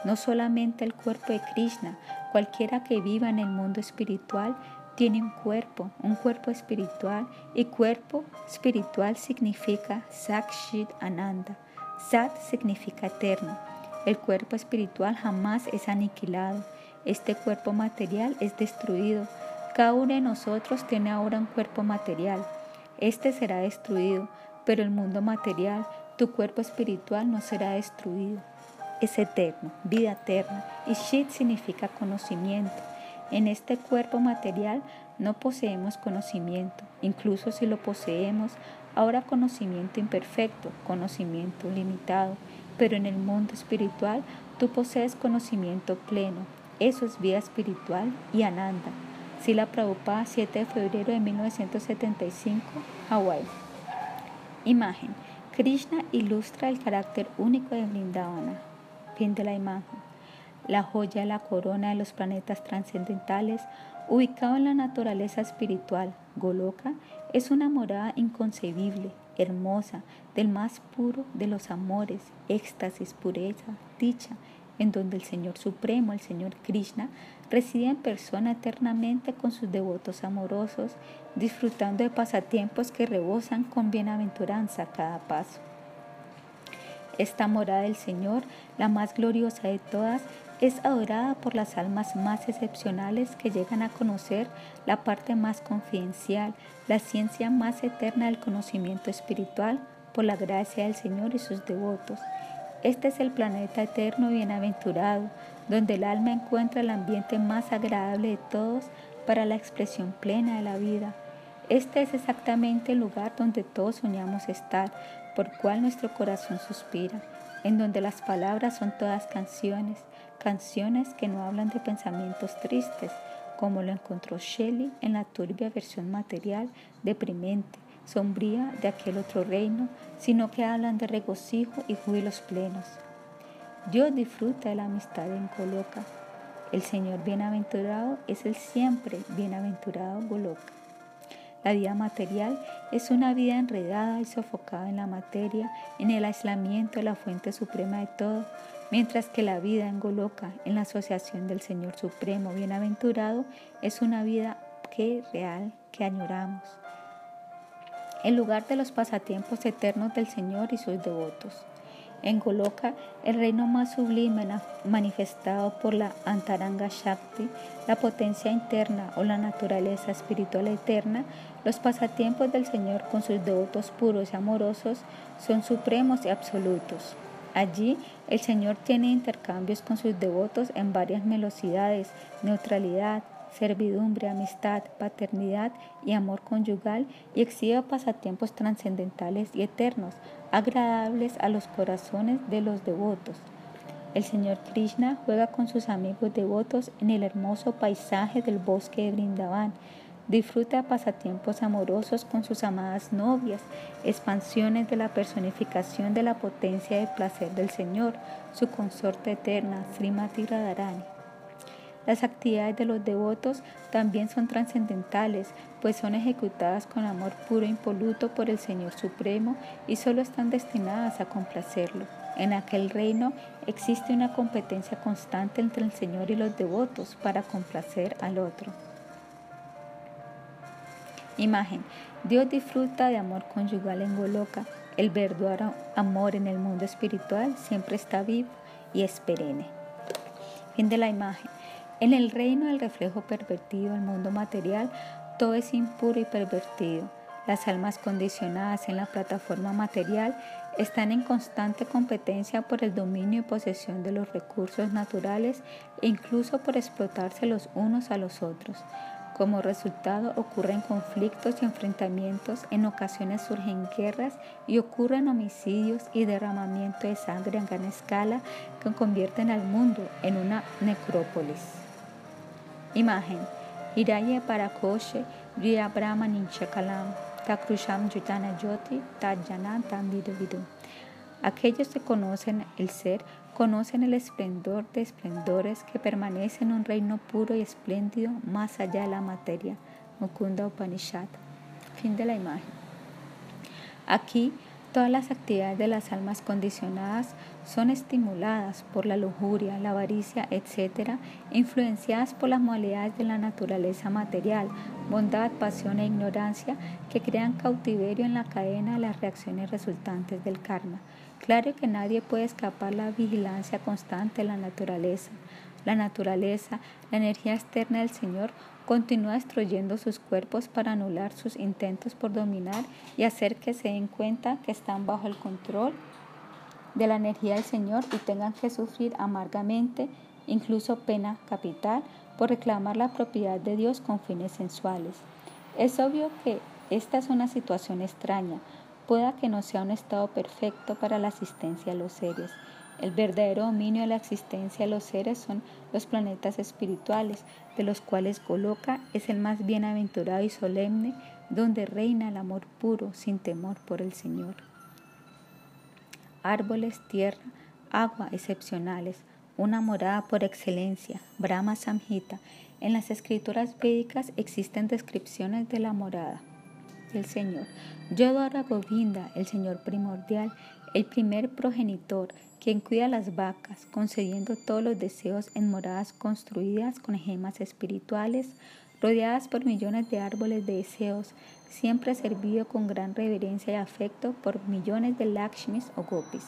No solamente el cuerpo de Krishna, cualquiera que viva en el mundo espiritual tiene un cuerpo, un cuerpo espiritual, y cuerpo espiritual significa Sakshit Ananda. Sat significa eterno. El cuerpo espiritual jamás es aniquilado. Este cuerpo material es destruido. Cada uno de nosotros tiene ahora un cuerpo material. Este será destruido, pero el mundo material, tu cuerpo espiritual no será destruido es eterno, vida eterna, y Shit significa conocimiento. En este cuerpo material no poseemos conocimiento, incluso si lo poseemos, ahora conocimiento imperfecto, conocimiento limitado, pero en el mundo espiritual tú posees conocimiento pleno. Eso es vida espiritual y ananda. Sila Prabhupada, 7 de febrero de 1975, Hawái. Imagen. Krishna ilustra el carácter único de Vrindavana de la imagen. La joya, la corona de los planetas trascendentales, ubicado en la naturaleza espiritual, Goloka, es una morada inconcebible, hermosa, del más puro de los amores, éxtasis, pureza, dicha, en donde el Señor Supremo, el Señor Krishna, reside en persona eternamente con sus devotos amorosos, disfrutando de pasatiempos que rebosan con bienaventuranza a cada paso. Esta morada del Señor, la más gloriosa de todas, es adorada por las almas más excepcionales que llegan a conocer la parte más confidencial, la ciencia más eterna del conocimiento espiritual por la gracia del Señor y sus devotos. Este es el planeta eterno bienaventurado, donde el alma encuentra el ambiente más agradable de todos para la expresión plena de la vida. Este es exactamente el lugar donde todos soñamos estar, por cual nuestro corazón suspira, en donde las palabras son todas canciones, canciones que no hablan de pensamientos tristes, como lo encontró Shelley en la turbia versión material, deprimente, sombría de aquel otro reino, sino que hablan de regocijo y júbilos plenos. Dios disfruta de la amistad en Goloka. El Señor bienaventurado es el siempre bienaventurado Goloka. La vida material es una vida enredada y sofocada en la materia, en el aislamiento de la fuente suprema de todo, mientras que la vida en Goloka, en la asociación del Señor Supremo Bienaventurado, es una vida que real, que añoramos. El lugar de los pasatiempos eternos del Señor y sus devotos. En Goloka, el reino más sublime manifestado por la Antaranga Shakti, la potencia interna o la naturaleza espiritual eterna, los pasatiempos del Señor con sus devotos puros y amorosos son supremos y absolutos. Allí el Señor tiene intercambios con sus devotos en varias velocidades, neutralidad, servidumbre, amistad, paternidad y amor conyugal y exhibe pasatiempos trascendentales y eternos, agradables a los corazones de los devotos. El Señor Krishna juega con sus amigos devotos en el hermoso paisaje del bosque de Brindavan. Disfruta pasatiempos amorosos con sus amadas novias, expansiones de la personificación de la potencia de placer del Señor, su consorte eterna, Srimati Radharani. Las actividades de los devotos también son trascendentales, pues son ejecutadas con amor puro e impoluto por el Señor Supremo y solo están destinadas a complacerlo. En aquel reino existe una competencia constante entre el Señor y los devotos para complacer al otro. Imagen. Dios disfruta de amor conyugal en Goloka. El verdadero amor en el mundo espiritual siempre está vivo y es perenne. Fin de la imagen. En el reino del reflejo pervertido, el mundo material, todo es impuro y pervertido. Las almas condicionadas en la plataforma material están en constante competencia por el dominio y posesión de los recursos naturales e incluso por explotarse los unos a los otros. Como resultado ocurren conflictos y enfrentamientos, en ocasiones surgen guerras y ocurren homicidios y derramamiento de sangre en gran escala que convierten al mundo en una necrópolis. Imagen. Hiraye Parakoshe, Riya Brahma Ninchakalam, Takrusham Yutana Yoti, Tajana. Aquellos que conocen el ser conocen el esplendor de esplendores que permanece en un reino puro y espléndido más allá de la materia. Mukunda Upanishad. Fin de la imagen. Aquí Todas las actividades de las almas condicionadas son estimuladas por la lujuria, la avaricia, etc., influenciadas por las modalidades de la naturaleza material, bondad, pasión e ignorancia que crean cautiverio en la cadena de las reacciones resultantes del karma. Claro que nadie puede escapar la vigilancia constante de la naturaleza. La naturaleza, la energía externa del Señor, continúa destruyendo sus cuerpos para anular sus intentos por dominar y hacer que se den cuenta que están bajo el control de la energía del Señor y tengan que sufrir amargamente, incluso pena capital, por reclamar la propiedad de Dios con fines sensuales. Es obvio que esta es una situación extraña, pueda que no sea un estado perfecto para la asistencia a los seres, el verdadero dominio de la existencia de los seres son los planetas espirituales, de los cuales Goloka es el más bienaventurado y solemne, donde reina el amor puro sin temor por el Señor. Árboles, tierra, agua excepcionales, una morada por excelencia, Brahma Samhita. En las escrituras védicas existen descripciones de la morada del Señor. Yodhara Govinda, el Señor primordial, el primer progenitor, quien cuida las vacas, concediendo todos los deseos en moradas construidas con gemas espirituales, rodeadas por millones de árboles de deseos, siempre servido con gran reverencia y afecto por millones de Lakshmis o Gopis.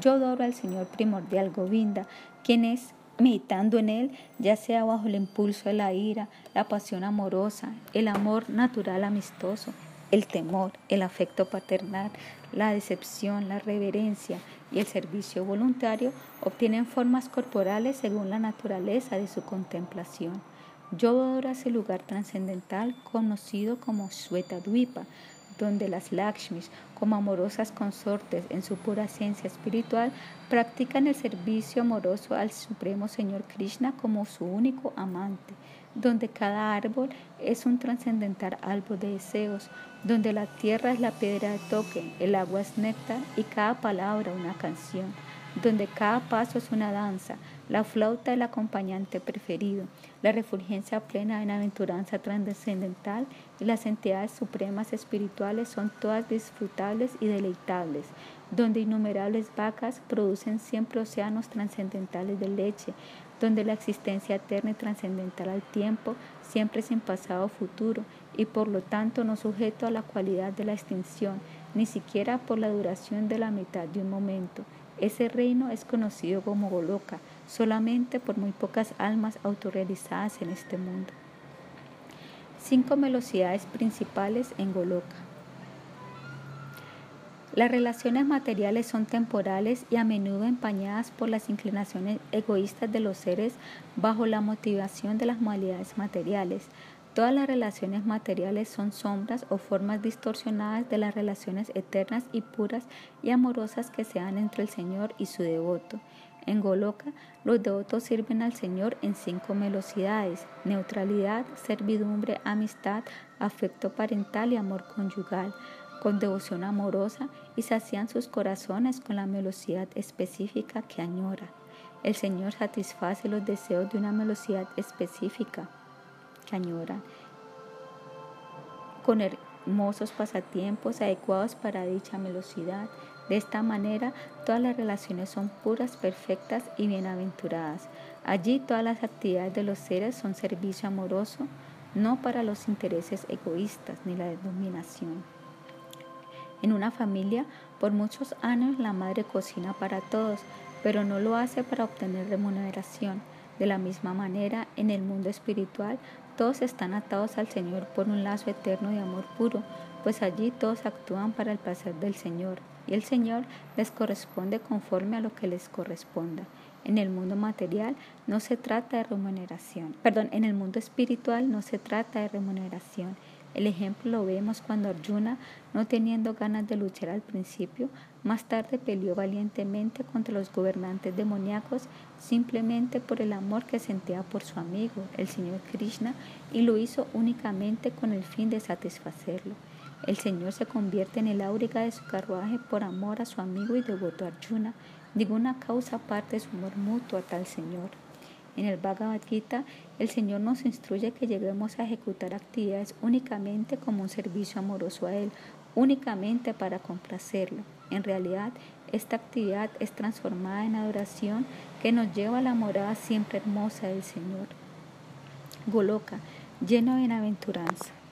Yo adoro al Señor primordial Govinda, quien es, meditando en él, ya sea bajo el impulso de la ira, la pasión amorosa, el amor natural amistoso, el temor, el afecto paternal, la decepción, la reverencia y el servicio voluntario obtienen formas corporales según la naturaleza de su contemplación. Yodora es el lugar trascendental conocido como Dvipa, donde las Lakshmis, como amorosas consortes en su pura esencia espiritual, practican el servicio amoroso al Supremo Señor Krishna como su único amante donde cada árbol es un trascendental árbol de deseos, donde la tierra es la piedra de toque, el agua es néctar y cada palabra una canción, donde cada paso es una danza, la flauta el acompañante preferido, la refulgencia plena de aventuranza trascendental y las entidades supremas espirituales son todas disfrutables y deleitables, donde innumerables vacas producen siempre océanos trascendentales de leche, donde la existencia eterna y trascendental al tiempo siempre sin pasado o futuro y por lo tanto no sujeto a la cualidad de la extinción, ni siquiera por la duración de la mitad de un momento. Ese reino es conocido como Goloka solamente por muy pocas almas autorrealizadas en este mundo. Cinco velocidades principales en Goloka. Las relaciones materiales son temporales y a menudo empañadas por las inclinaciones egoístas de los seres bajo la motivación de las modalidades materiales. Todas las relaciones materiales son sombras o formas distorsionadas de las relaciones eternas y puras y amorosas que se dan entre el Señor y su devoto. En Goloka, los devotos sirven al Señor en cinco velocidades: neutralidad, servidumbre, amistad, afecto parental y amor conyugal con devoción amorosa y sacian sus corazones con la velocidad específica que añora. El Señor satisface los deseos de una velocidad específica que con hermosos pasatiempos adecuados para dicha velocidad. De esta manera, todas las relaciones son puras, perfectas y bienaventuradas. Allí todas las actividades de los seres son servicio amoroso, no para los intereses egoístas ni la dominación. En una familia, por muchos años la madre cocina para todos, pero no lo hace para obtener remuneración. De la misma manera, en el mundo espiritual, todos están atados al Señor por un lazo eterno de amor puro, pues allí todos actúan para el placer del Señor, y el Señor les corresponde conforme a lo que les corresponda. En el mundo material no se trata de remuneración. Perdón, en el mundo espiritual no se trata de remuneración. El ejemplo lo vemos cuando Arjuna, no teniendo ganas de luchar al principio, más tarde peleó valientemente contra los gobernantes demoníacos simplemente por el amor que sentía por su amigo, el Señor Krishna, y lo hizo únicamente con el fin de satisfacerlo. El Señor se convierte en el áuriga de su carruaje por amor a su amigo y devoto Arjuna, Ninguna causa parte de su amor mutuo a tal Señor. En el Bhagavad Gita, el Señor nos instruye que lleguemos a ejecutar actividades únicamente como un servicio amoroso a Él, únicamente para complacerlo. En realidad, esta actividad es transformada en adoración que nos lleva a la morada siempre hermosa del Señor. Goloka, lleno de bienaventuranza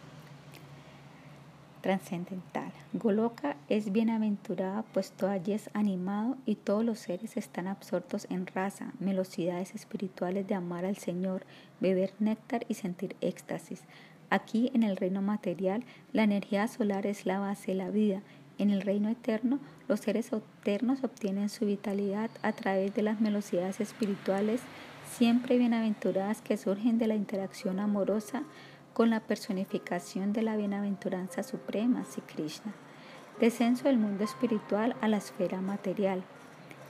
trascendental. Goloka es bienaventurada, pues todo allí es animado y todos los seres están absortos en raza, velocidades espirituales de amar al Señor, beber néctar y sentir éxtasis. Aquí, en el reino material, la energía solar es la base de la vida. En el reino eterno, los seres eternos obtienen su vitalidad a través de las velocidades espirituales, siempre bienaventuradas que surgen de la interacción amorosa con la personificación de la bienaventuranza suprema, Sri Krishna. Descenso del mundo espiritual a la esfera material.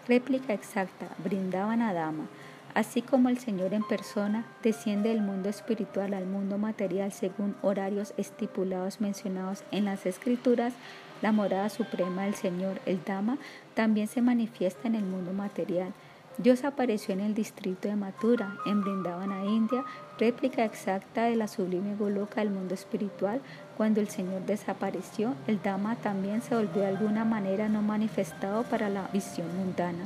Réplica exacta, Brindavana Dama. Así como el Señor en persona desciende del mundo espiritual al mundo material según horarios estipulados mencionados en las escrituras, la morada suprema del Señor, el Dama, también se manifiesta en el mundo material Dios apareció en el distrito de Mathura, en Brindavana, India, réplica exacta de la sublime Goloka del mundo espiritual. Cuando el Señor desapareció, el Dhamma también se volvió de alguna manera no manifestado para la visión mundana.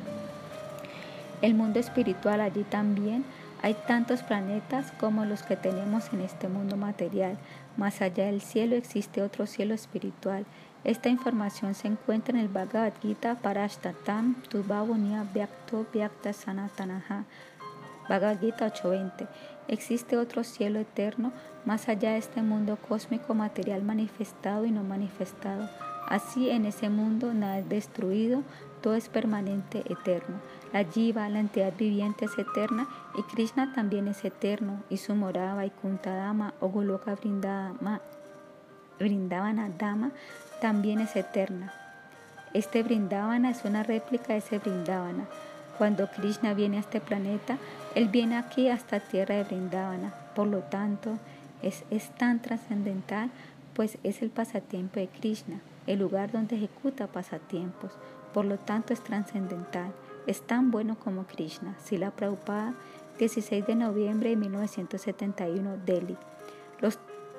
El mundo espiritual allí también hay tantos planetas como los que tenemos en este mundo material. Más allá del cielo existe otro cielo espiritual esta información se encuentra en el Bhagavad Gita Parashtatam Tubhavonya Vyakto Vyakta Sanatanaha. Bhagavad Gita 8:20. Existe otro cielo eterno más allá de este mundo cósmico material manifestado y no manifestado. Así en ese mundo nada es destruido, todo es permanente, eterno. La Jiva, la entidad viviente, es eterna y Krishna también es eterno y su morada Vaikuntha Dama o Goloka Vrindavana Dama también es eterna. Este Brindavana es una réplica de ese Brindavana. Cuando Krishna viene a este planeta, Él viene aquí hasta tierra de Brindavana. Por lo tanto, es, es tan trascendental, pues es el pasatiempo de Krishna, el lugar donde ejecuta pasatiempos. Por lo tanto, es trascendental. Es tan bueno como Krishna. Sila Prabhupada, 16 de noviembre de 1971, Delhi.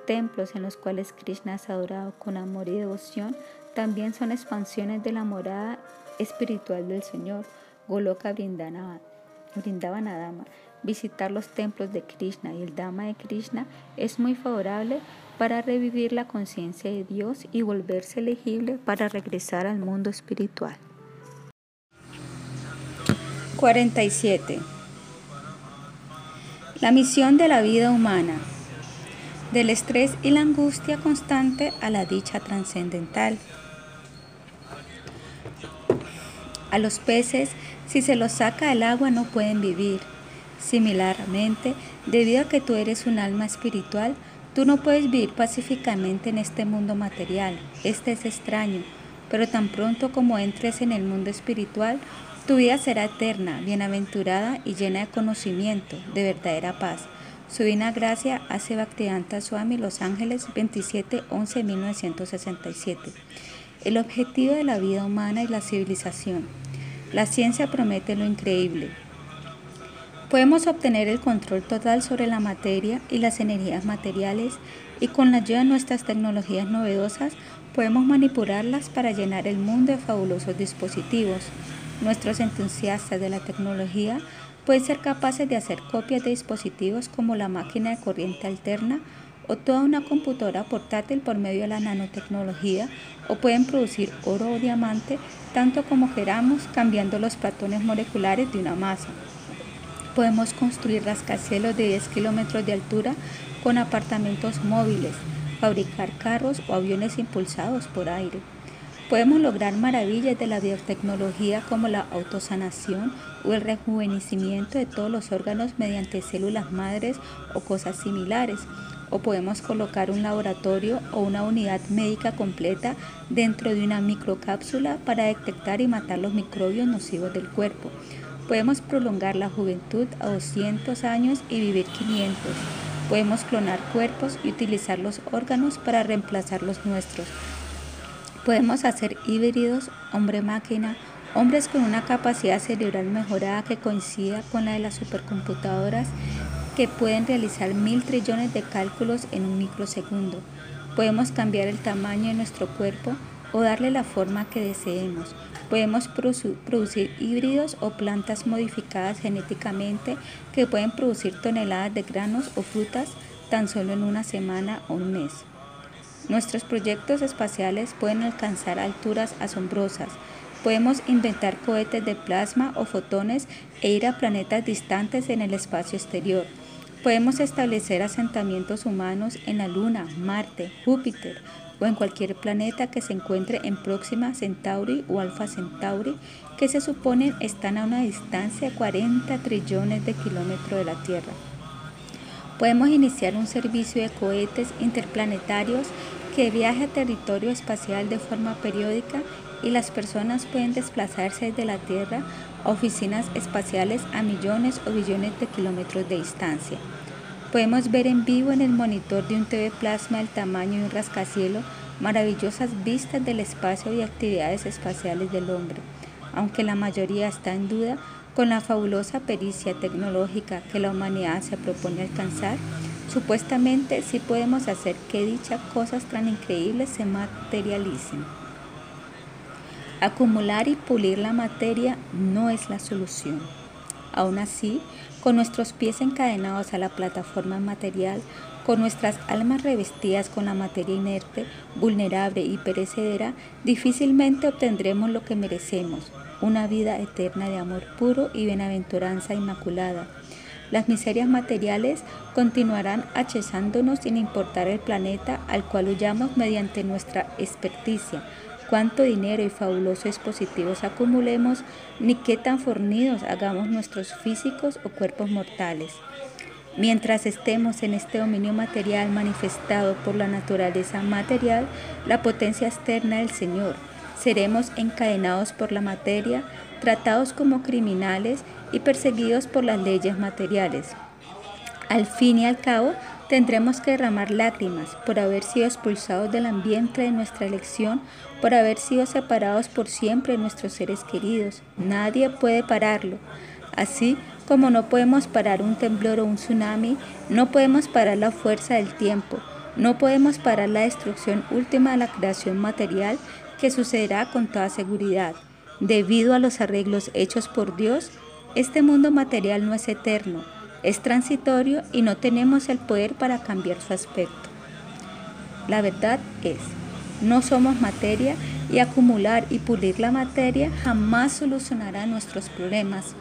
Los templos en los cuales Krishna es adorado con amor y devoción también son expansiones de la morada espiritual del Señor, Goloka Vrindavanadama. Visitar los templos de Krishna y el Dhamma de Krishna es muy favorable para revivir la conciencia de Dios y volverse elegible para regresar al mundo espiritual. 47. La misión de la vida humana del estrés y la angustia constante a la dicha trascendental. A los peces, si se los saca del agua, no pueden vivir. Similarmente, debido a que tú eres un alma espiritual, tú no puedes vivir pacíficamente en este mundo material. Este es extraño, pero tan pronto como entres en el mundo espiritual, tu vida será eterna, bienaventurada y llena de conocimiento, de verdadera paz. Su Divina Gracia hace Bhaktivedanta Swami Los Ángeles 27 11 1967. El objetivo de la vida humana es la civilización. La ciencia promete lo increíble. Podemos obtener el control total sobre la materia y las energías materiales y con la ayuda de nuestras tecnologías novedosas podemos manipularlas para llenar el mundo de fabulosos dispositivos. Nuestros entusiastas de la tecnología pueden ser capaces de hacer copias de dispositivos como la máquina de corriente alterna o toda una computadora portátil por medio de la nanotecnología o pueden producir oro o diamante tanto como queramos cambiando los platones moleculares de una masa. Podemos construir rascacielos de 10 kilómetros de altura con apartamentos móviles, fabricar carros o aviones impulsados por aire. Podemos lograr maravillas de la biotecnología como la autosanación o el rejuvenecimiento de todos los órganos mediante células madres o cosas similares. O podemos colocar un laboratorio o una unidad médica completa dentro de una microcápsula para detectar y matar los microbios nocivos del cuerpo. Podemos prolongar la juventud a 200 años y vivir 500. Podemos clonar cuerpos y utilizar los órganos para reemplazar los nuestros. Podemos hacer híbridos hombre-máquina, hombres con una capacidad cerebral mejorada que coincida con la de las supercomputadoras que pueden realizar mil trillones de cálculos en un microsegundo. Podemos cambiar el tamaño de nuestro cuerpo o darle la forma que deseemos. Podemos producir híbridos o plantas modificadas genéticamente que pueden producir toneladas de granos o frutas tan solo en una semana o un mes. Nuestros proyectos espaciales pueden alcanzar alturas asombrosas. Podemos inventar cohetes de plasma o fotones e ir a planetas distantes en el espacio exterior. Podemos establecer asentamientos humanos en la Luna, Marte, Júpiter o en cualquier planeta que se encuentre en Próxima Centauri o Alfa Centauri, que se supone están a una distancia de 40 trillones de kilómetros de la Tierra. Podemos iniciar un servicio de cohetes interplanetarios que viaje a territorio espacial de forma periódica y las personas pueden desplazarse desde la Tierra a oficinas espaciales a millones o billones de kilómetros de distancia. Podemos ver en vivo en el monitor de un TV plasma el tamaño de un rascacielos maravillosas vistas del espacio y actividades espaciales del hombre. Aunque la mayoría está en duda, con la fabulosa pericia tecnológica que la humanidad se propone alcanzar, Supuestamente sí podemos hacer que dichas cosas tan increíbles se materialicen. Acumular y pulir la materia no es la solución. Aún así, con nuestros pies encadenados a la plataforma material, con nuestras almas revestidas con la materia inerte, vulnerable y perecedera, difícilmente obtendremos lo que merecemos, una vida eterna de amor puro y bienaventuranza inmaculada las miserias materiales continuarán achezándonos sin importar el planeta al cual huyamos mediante nuestra experticia, cuánto dinero y fabulosos dispositivos acumulemos, ni qué tan fornidos hagamos nuestros físicos o cuerpos mortales. Mientras estemos en este dominio material manifestado por la naturaleza material, la potencia externa del Señor, seremos encadenados por la materia, tratados como criminales y perseguidos por las leyes materiales. Al fin y al cabo, tendremos que derramar lágrimas por haber sido expulsados del ambiente de nuestra elección, por haber sido separados por siempre de nuestros seres queridos. Nadie puede pararlo. Así como no podemos parar un temblor o un tsunami, no podemos parar la fuerza del tiempo, no podemos parar la destrucción última de la creación material que sucederá con toda seguridad. Debido a los arreglos hechos por Dios, este mundo material no es eterno, es transitorio y no tenemos el poder para cambiar su aspecto. La verdad es, no somos materia y acumular y pulir la materia jamás solucionará nuestros problemas.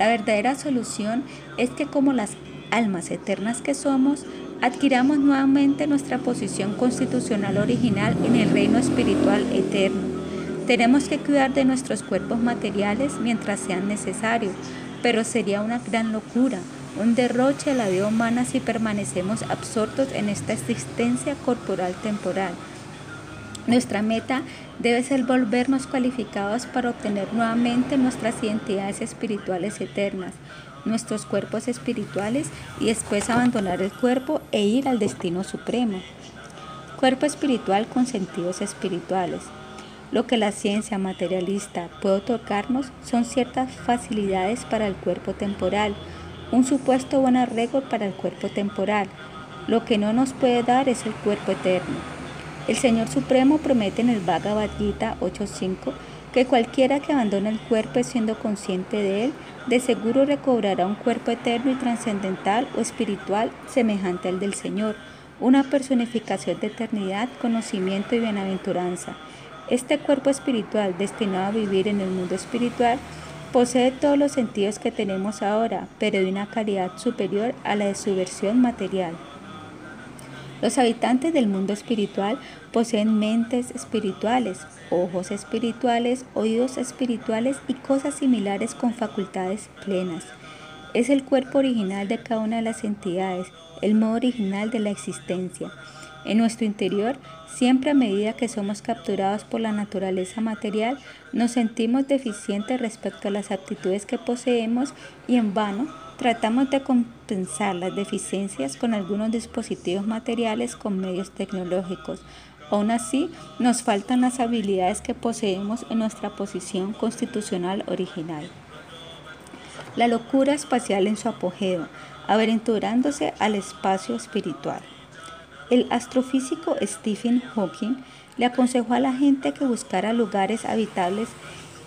La verdadera solución es que como las almas eternas que somos, adquiramos nuevamente nuestra posición constitucional original en el reino espiritual eterno tenemos que cuidar de nuestros cuerpos materiales mientras sean necesarios, pero sería una gran locura, un derroche de la vida humana si permanecemos absortos en esta existencia corporal temporal. Nuestra meta debe ser volvernos cualificados para obtener nuevamente nuestras identidades espirituales eternas, nuestros cuerpos espirituales y después abandonar el cuerpo e ir al destino supremo. Cuerpo espiritual con sentidos espirituales. Lo que la ciencia materialista puede otorgarnos son ciertas facilidades para el cuerpo temporal, un supuesto buen arreglo para el cuerpo temporal. Lo que no nos puede dar es el cuerpo eterno. El Señor Supremo promete en el Bhagavad Gita 8.5 que cualquiera que abandone el cuerpo siendo consciente de él, de seguro recobrará un cuerpo eterno y trascendental o espiritual semejante al del Señor, una personificación de eternidad, conocimiento y bienaventuranza. Este cuerpo espiritual destinado a vivir en el mundo espiritual posee todos los sentidos que tenemos ahora, pero de una calidad superior a la de su versión material. Los habitantes del mundo espiritual poseen mentes espirituales, ojos espirituales, oídos espirituales y cosas similares con facultades plenas. Es el cuerpo original de cada una de las entidades, el modo original de la existencia. En nuestro interior, siempre a medida que somos capturados por la naturaleza material, nos sentimos deficientes respecto a las aptitudes que poseemos y en vano Tratamos de compensar las deficiencias con algunos dispositivos materiales con medios tecnológicos. Aún así, nos faltan las habilidades que poseemos en nuestra posición constitucional original. La locura espacial en su apogeo, aventurándose al espacio espiritual. El astrofísico Stephen Hawking le aconsejó a la gente que buscara lugares habitables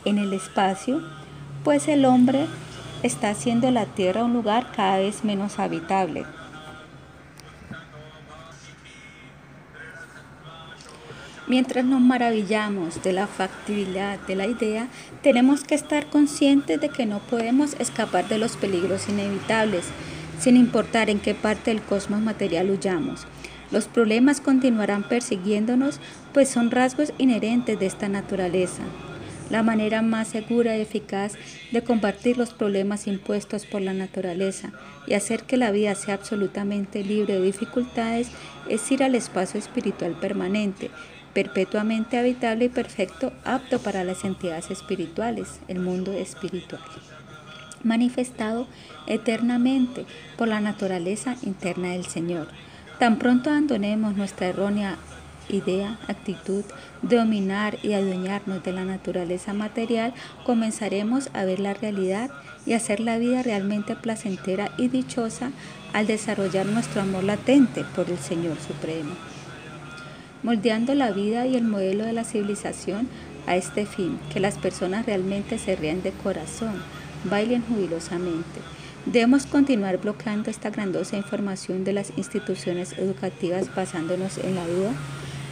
en el espacio, pues el hombre está haciendo la Tierra un lugar cada vez menos habitable. Mientras nos maravillamos de la factibilidad de la idea, tenemos que estar conscientes de que no podemos escapar de los peligros inevitables, sin importar en qué parte del cosmos material huyamos. Los problemas continuarán persiguiéndonos, pues son rasgos inherentes de esta naturaleza. La manera más segura y eficaz de combatir los problemas impuestos por la naturaleza y hacer que la vida sea absolutamente libre de dificultades es ir al espacio espiritual permanente, perpetuamente habitable y perfecto, apto para las entidades espirituales, el mundo espiritual, manifestado eternamente por la naturaleza interna del Señor. Tan pronto abandonemos nuestra errónea idea, actitud, dominar y adueñarnos de la naturaleza material, comenzaremos a ver la realidad y hacer la vida realmente placentera y dichosa al desarrollar nuestro amor latente por el Señor Supremo. Moldeando la vida y el modelo de la civilización a este fin, que las personas realmente se rían de corazón, bailen jubilosamente. Debemos continuar bloqueando esta grandosa información de las instituciones educativas basándonos en la duda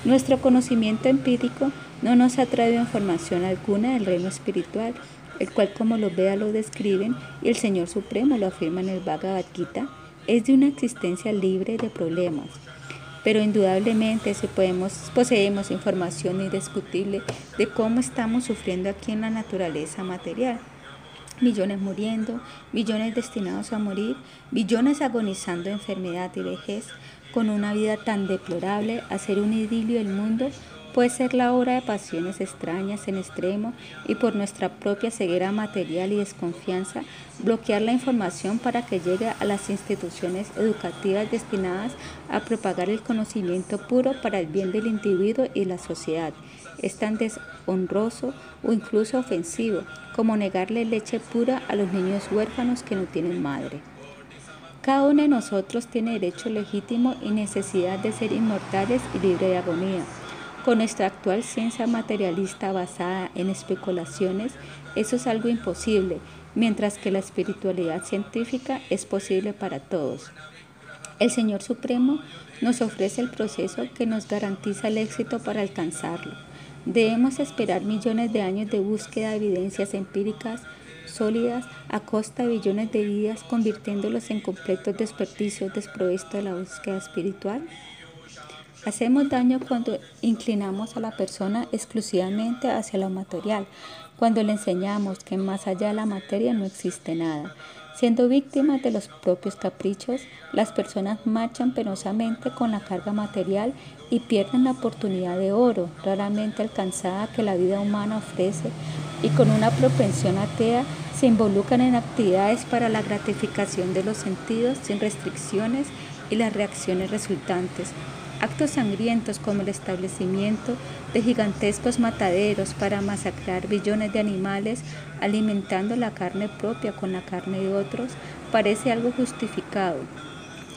nuestro conocimiento empírico no nos ha traído información alguna del reino espiritual, el cual como los Vedas lo describen y el Señor Supremo lo afirma en el Bhagavad Gita, es de una existencia libre de problemas. Pero indudablemente si podemos, poseemos información indiscutible de cómo estamos sufriendo aquí en la naturaleza material. Millones muriendo, millones destinados a morir, millones agonizando enfermedad y vejez, con una vida tan deplorable, hacer un idilio del mundo puede ser la hora de pasiones extrañas en extremo y por nuestra propia ceguera material y desconfianza, bloquear la información para que llegue a las instituciones educativas destinadas a propagar el conocimiento puro para el bien del individuo y la sociedad. Es tan deshonroso o incluso ofensivo como negarle leche pura a los niños huérfanos que no tienen madre. Cada uno de nosotros tiene derecho legítimo y necesidad de ser inmortales y libres de agonía. Con nuestra actual ciencia materialista basada en especulaciones, eso es algo imposible, mientras que la espiritualidad científica es posible para todos. El Señor Supremo nos ofrece el proceso que nos garantiza el éxito para alcanzarlo. Debemos esperar millones de años de búsqueda de evidencias empíricas sólidas a costa de billones de vidas, convirtiéndolos en completos desperdicios desprovistos de la búsqueda espiritual? Hacemos daño cuando inclinamos a la persona exclusivamente hacia lo material, cuando le enseñamos que más allá de la materia no existe nada. Siendo víctimas de los propios caprichos, las personas marchan penosamente con la carga material y pierden la oportunidad de oro, raramente alcanzada que la vida humana ofrece, y con una propensión atea se involucran en actividades para la gratificación de los sentidos sin restricciones y las reacciones resultantes. Actos sangrientos como el establecimiento de gigantescos mataderos para masacrar billones de animales, alimentando la carne propia con la carne de otros, parece algo justificado.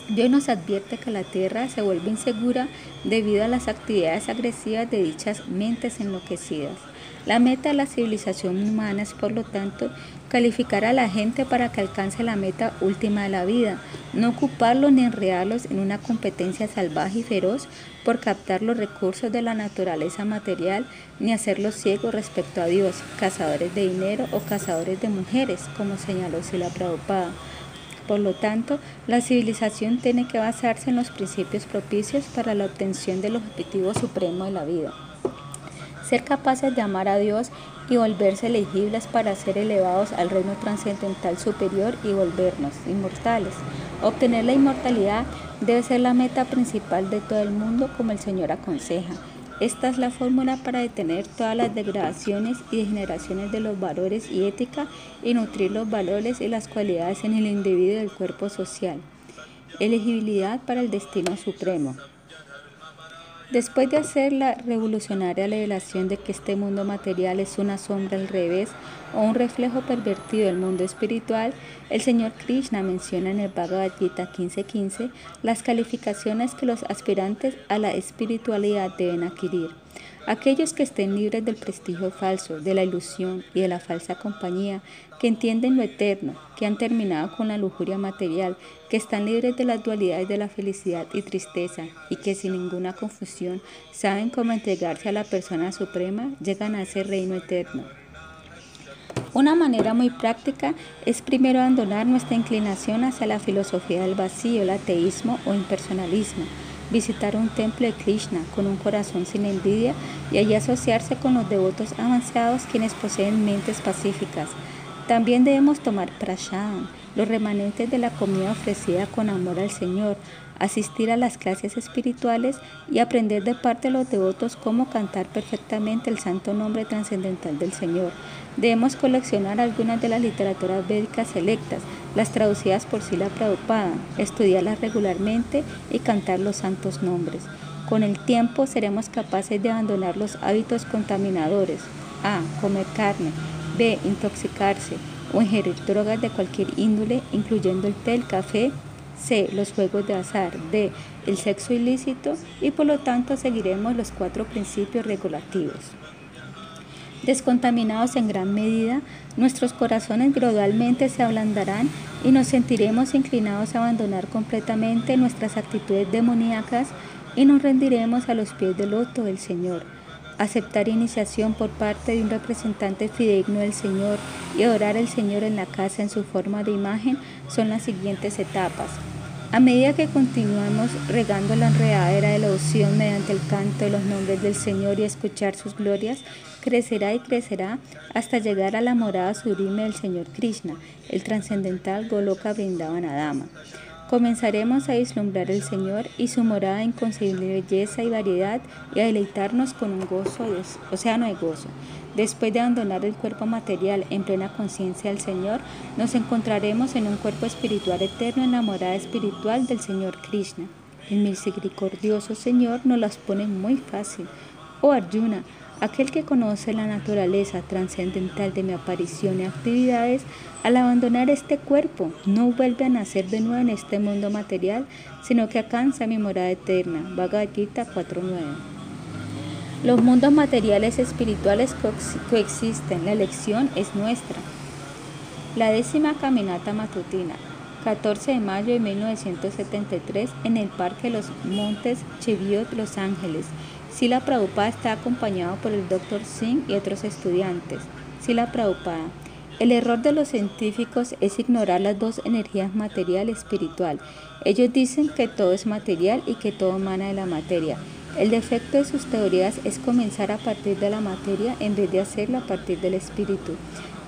Dios nos advierte que la tierra se vuelve insegura debido a las actividades agresivas de dichas mentes enloquecidas. La meta de la civilización humana es, por lo tanto, calificar a la gente para que alcance la meta última de la vida, no ocuparlos ni enredarlos en una competencia salvaje y feroz por captar los recursos de la naturaleza material, ni hacerlos ciegos respecto a Dios, cazadores de dinero o cazadores de mujeres, como señaló Sila Prabhupada. Por lo tanto, la civilización tiene que basarse en los principios propicios para la obtención del objetivo supremo de la vida ser capaces de amar a Dios y volverse elegibles para ser elevados al reino trascendental superior y volvernos inmortales. Obtener la inmortalidad debe ser la meta principal de todo el mundo como el Señor aconseja. Esta es la fórmula para detener todas las degradaciones y degeneraciones de los valores y ética y nutrir los valores y las cualidades en el individuo del cuerpo social. Elegibilidad para el destino supremo. Después de hacer la revolucionaria revelación de que este mundo material es una sombra al revés o un reflejo pervertido del mundo espiritual, el señor Krishna menciona en el Bhagavad Gita 15:15 las calificaciones que los aspirantes a la espiritualidad deben adquirir. Aquellos que estén libres del prestigio falso, de la ilusión y de la falsa compañía, que entienden lo eterno, que han terminado con la lujuria material, que están libres de las dualidades de la felicidad y tristeza y que sin ninguna confusión saben cómo entregarse a la persona suprema, llegan a ese reino eterno. Una manera muy práctica es primero abandonar nuestra inclinación hacia la filosofía del vacío, el ateísmo o impersonalismo visitar un templo de Krishna con un corazón sin envidia y allí asociarse con los devotos avanzados quienes poseen mentes pacíficas. También debemos tomar prashadam, los remanentes de la comida ofrecida con amor al Señor, asistir a las clases espirituales y aprender de parte de los devotos cómo cantar perfectamente el santo nombre trascendental del Señor. Debemos coleccionar algunas de las literaturas védicas selectas, las traducidas por Sila Prabhupada, estudiarlas regularmente y cantar los santos nombres. Con el tiempo seremos capaces de abandonar los hábitos contaminadores. A. Comer carne. B. Intoxicarse o ingerir drogas de cualquier índole, incluyendo el té, el café, C. Los juegos de azar. D. El sexo ilícito y por lo tanto seguiremos los cuatro principios regulativos. Descontaminados en gran medida, nuestros corazones gradualmente se ablandarán y nos sentiremos inclinados a abandonar completamente nuestras actitudes demoníacas y nos rendiremos a los pies del loto del Señor. Aceptar iniciación por parte de un representante fidedigno del Señor y adorar al Señor en la casa en su forma de imagen son las siguientes etapas. A medida que continuamos regando la enredadera de la opción mediante el canto de los nombres del Señor y escuchar sus glorias, crecerá y crecerá hasta llegar a la morada sublime del Señor Krishna, el trascendental Goloka Vrindavanadama. Comenzaremos a vislumbrar el Señor y su morada en inconcebible belleza y variedad y a deleitarnos con un gozo, océano de gozo. Después de abandonar el cuerpo material en plena conciencia del Señor, nos encontraremos en un cuerpo espiritual eterno en la morada espiritual del Señor Krishna. El misericordioso Señor nos las pone muy fácil. Oh Arjuna, aquel que conoce la naturaleza trascendental de mi aparición y actividades, al abandonar este cuerpo, no vuelve a nacer de nuevo en este mundo material, sino que alcanza mi morada eterna. Bhagavad Gita 4.9 los mundos materiales espirituales coexisten, la elección es nuestra. La décima caminata matutina, 14 de mayo de 1973, en el Parque los Montes Cheviot, Los Ángeles. Sila Prabhupada está acompañado por el Dr. Singh y otros estudiantes. Sila Prabhupada. El error de los científicos es ignorar las dos energías material y espiritual. Ellos dicen que todo es material y que todo emana de la materia. El defecto de sus teorías es comenzar a partir de la materia en vez de hacerlo a partir del espíritu,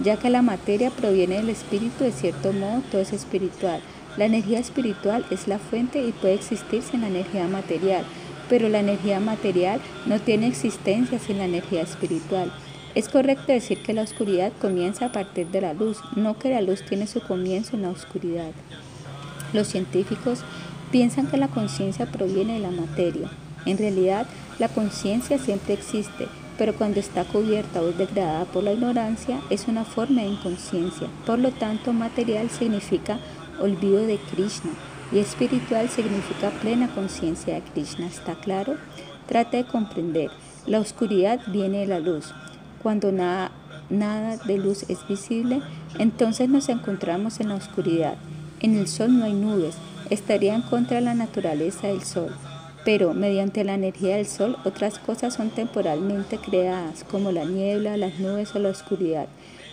ya que la materia proviene del espíritu, de cierto modo todo es espiritual. La energía espiritual es la fuente y puede existir sin la energía material, pero la energía material no tiene existencia sin la energía espiritual. Es correcto decir que la oscuridad comienza a partir de la luz, no que la luz tiene su comienzo en la oscuridad. Los científicos piensan que la conciencia proviene de la materia, en realidad, la conciencia siempre existe, pero cuando está cubierta o degradada por la ignorancia, es una forma de inconsciencia. Por lo tanto, material significa olvido de Krishna y espiritual significa plena conciencia de Krishna. ¿Está claro? Trata de comprender. La oscuridad viene de la luz. Cuando nada, de luz es visible, entonces nos encontramos en la oscuridad. En el sol no hay nubes, estaría en contra de la naturaleza del sol. Pero mediante la energía del sol otras cosas son temporalmente creadas, como la niebla, las nubes o la oscuridad.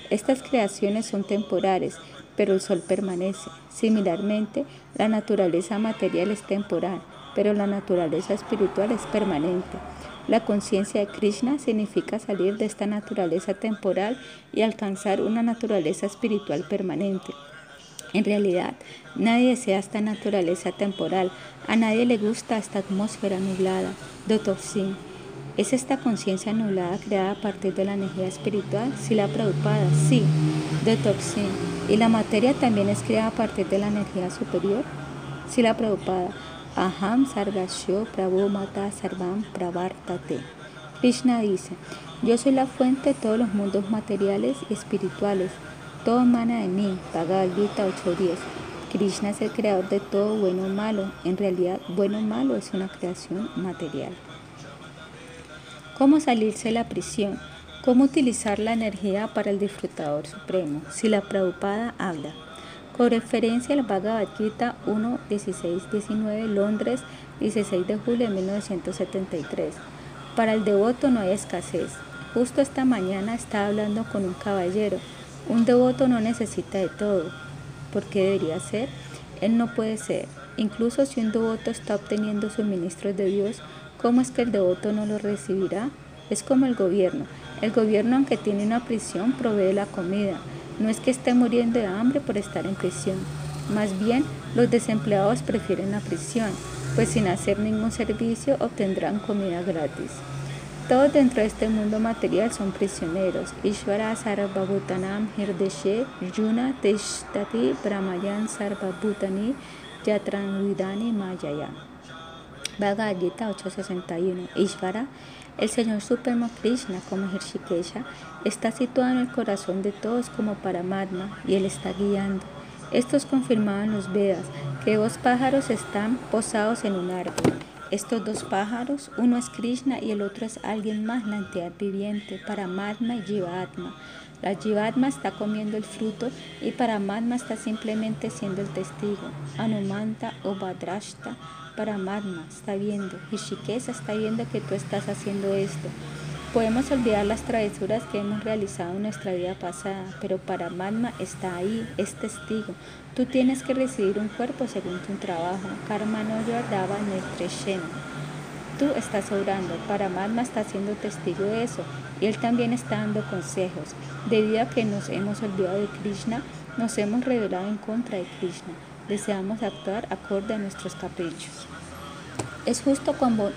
Estas creaciones son temporales, pero el sol permanece. Similarmente, la naturaleza material es temporal, pero la naturaleza espiritual es permanente. La conciencia de Krishna significa salir de esta naturaleza temporal y alcanzar una naturaleza espiritual permanente. En realidad, nadie desea esta naturaleza temporal, a nadie le gusta esta atmósfera nublada, Dotoksin. ¿Es esta conciencia nublada creada a partir de la energía espiritual? Si la preocupada, sí, Dotoksin. ¿Y la materia también es creada a partir de la energía superior? Si la preocupada, Aham Sarvasyo Prabhu Mata Sarvam Pravartate. Krishna dice, yo soy la fuente de todos los mundos materiales y espirituales. Todo emana de mí. Bhagavad Gita 8.10. Krishna es el creador de todo bueno o malo. En realidad, bueno o malo es una creación material. ¿Cómo salirse de la prisión? ¿Cómo utilizar la energía para el disfrutador supremo? Si la Prabhupada habla. Con referencia al Bhagavad Gita 1, 16, 19, Londres, 16 de julio de 1973. Para el devoto no hay escasez. Justo esta mañana estaba hablando con un caballero. Un devoto no necesita de todo. ¿Por qué debería ser? Él no puede ser. Incluso si un devoto está obteniendo suministros de Dios, ¿cómo es que el devoto no lo recibirá? Es como el gobierno. El gobierno, aunque tiene una prisión, provee la comida. No es que esté muriendo de hambre por estar en prisión. Más bien, los desempleados prefieren la prisión, pues sin hacer ningún servicio obtendrán comida gratis. Todos dentro de este mundo material son prisioneros. Ishvara Sarvabhutanam Hirdeshe Yuna Teshtati Brahmayan Sarvabhutani Yatranvidani Mayaya. Bhagavad Gita 861. Ishvara el Señor Supremo Krishna, como Hirshikesha, está situado en el corazón de todos como Paramatma y Él está guiando. Esto es confirmado en los Vedas, que dos pájaros están posados en un árbol. Estos dos pájaros, uno es Krishna y el otro es alguien más, la entidad viviente, Paramatma y Jivatma. La Jivatma está comiendo el fruto y Paramatma está simplemente siendo el testigo. Anumanta o Badrashta Paramatma está viendo, Hishikesa está viendo que tú estás haciendo esto. Podemos olvidar las travesuras que hemos realizado en nuestra vida pasada, pero Paramatma está ahí, es testigo. Tú tienes que recibir un cuerpo según tu trabajo. Karma no yardaba Netreshena. Tú estás obrando, Paramatma está siendo testigo de eso y él también está dando consejos. Debido a que nos hemos olvidado de Krishna, nos hemos rebelado en contra de Krishna deseamos actuar acorde a nuestros caprichos. Es justo como,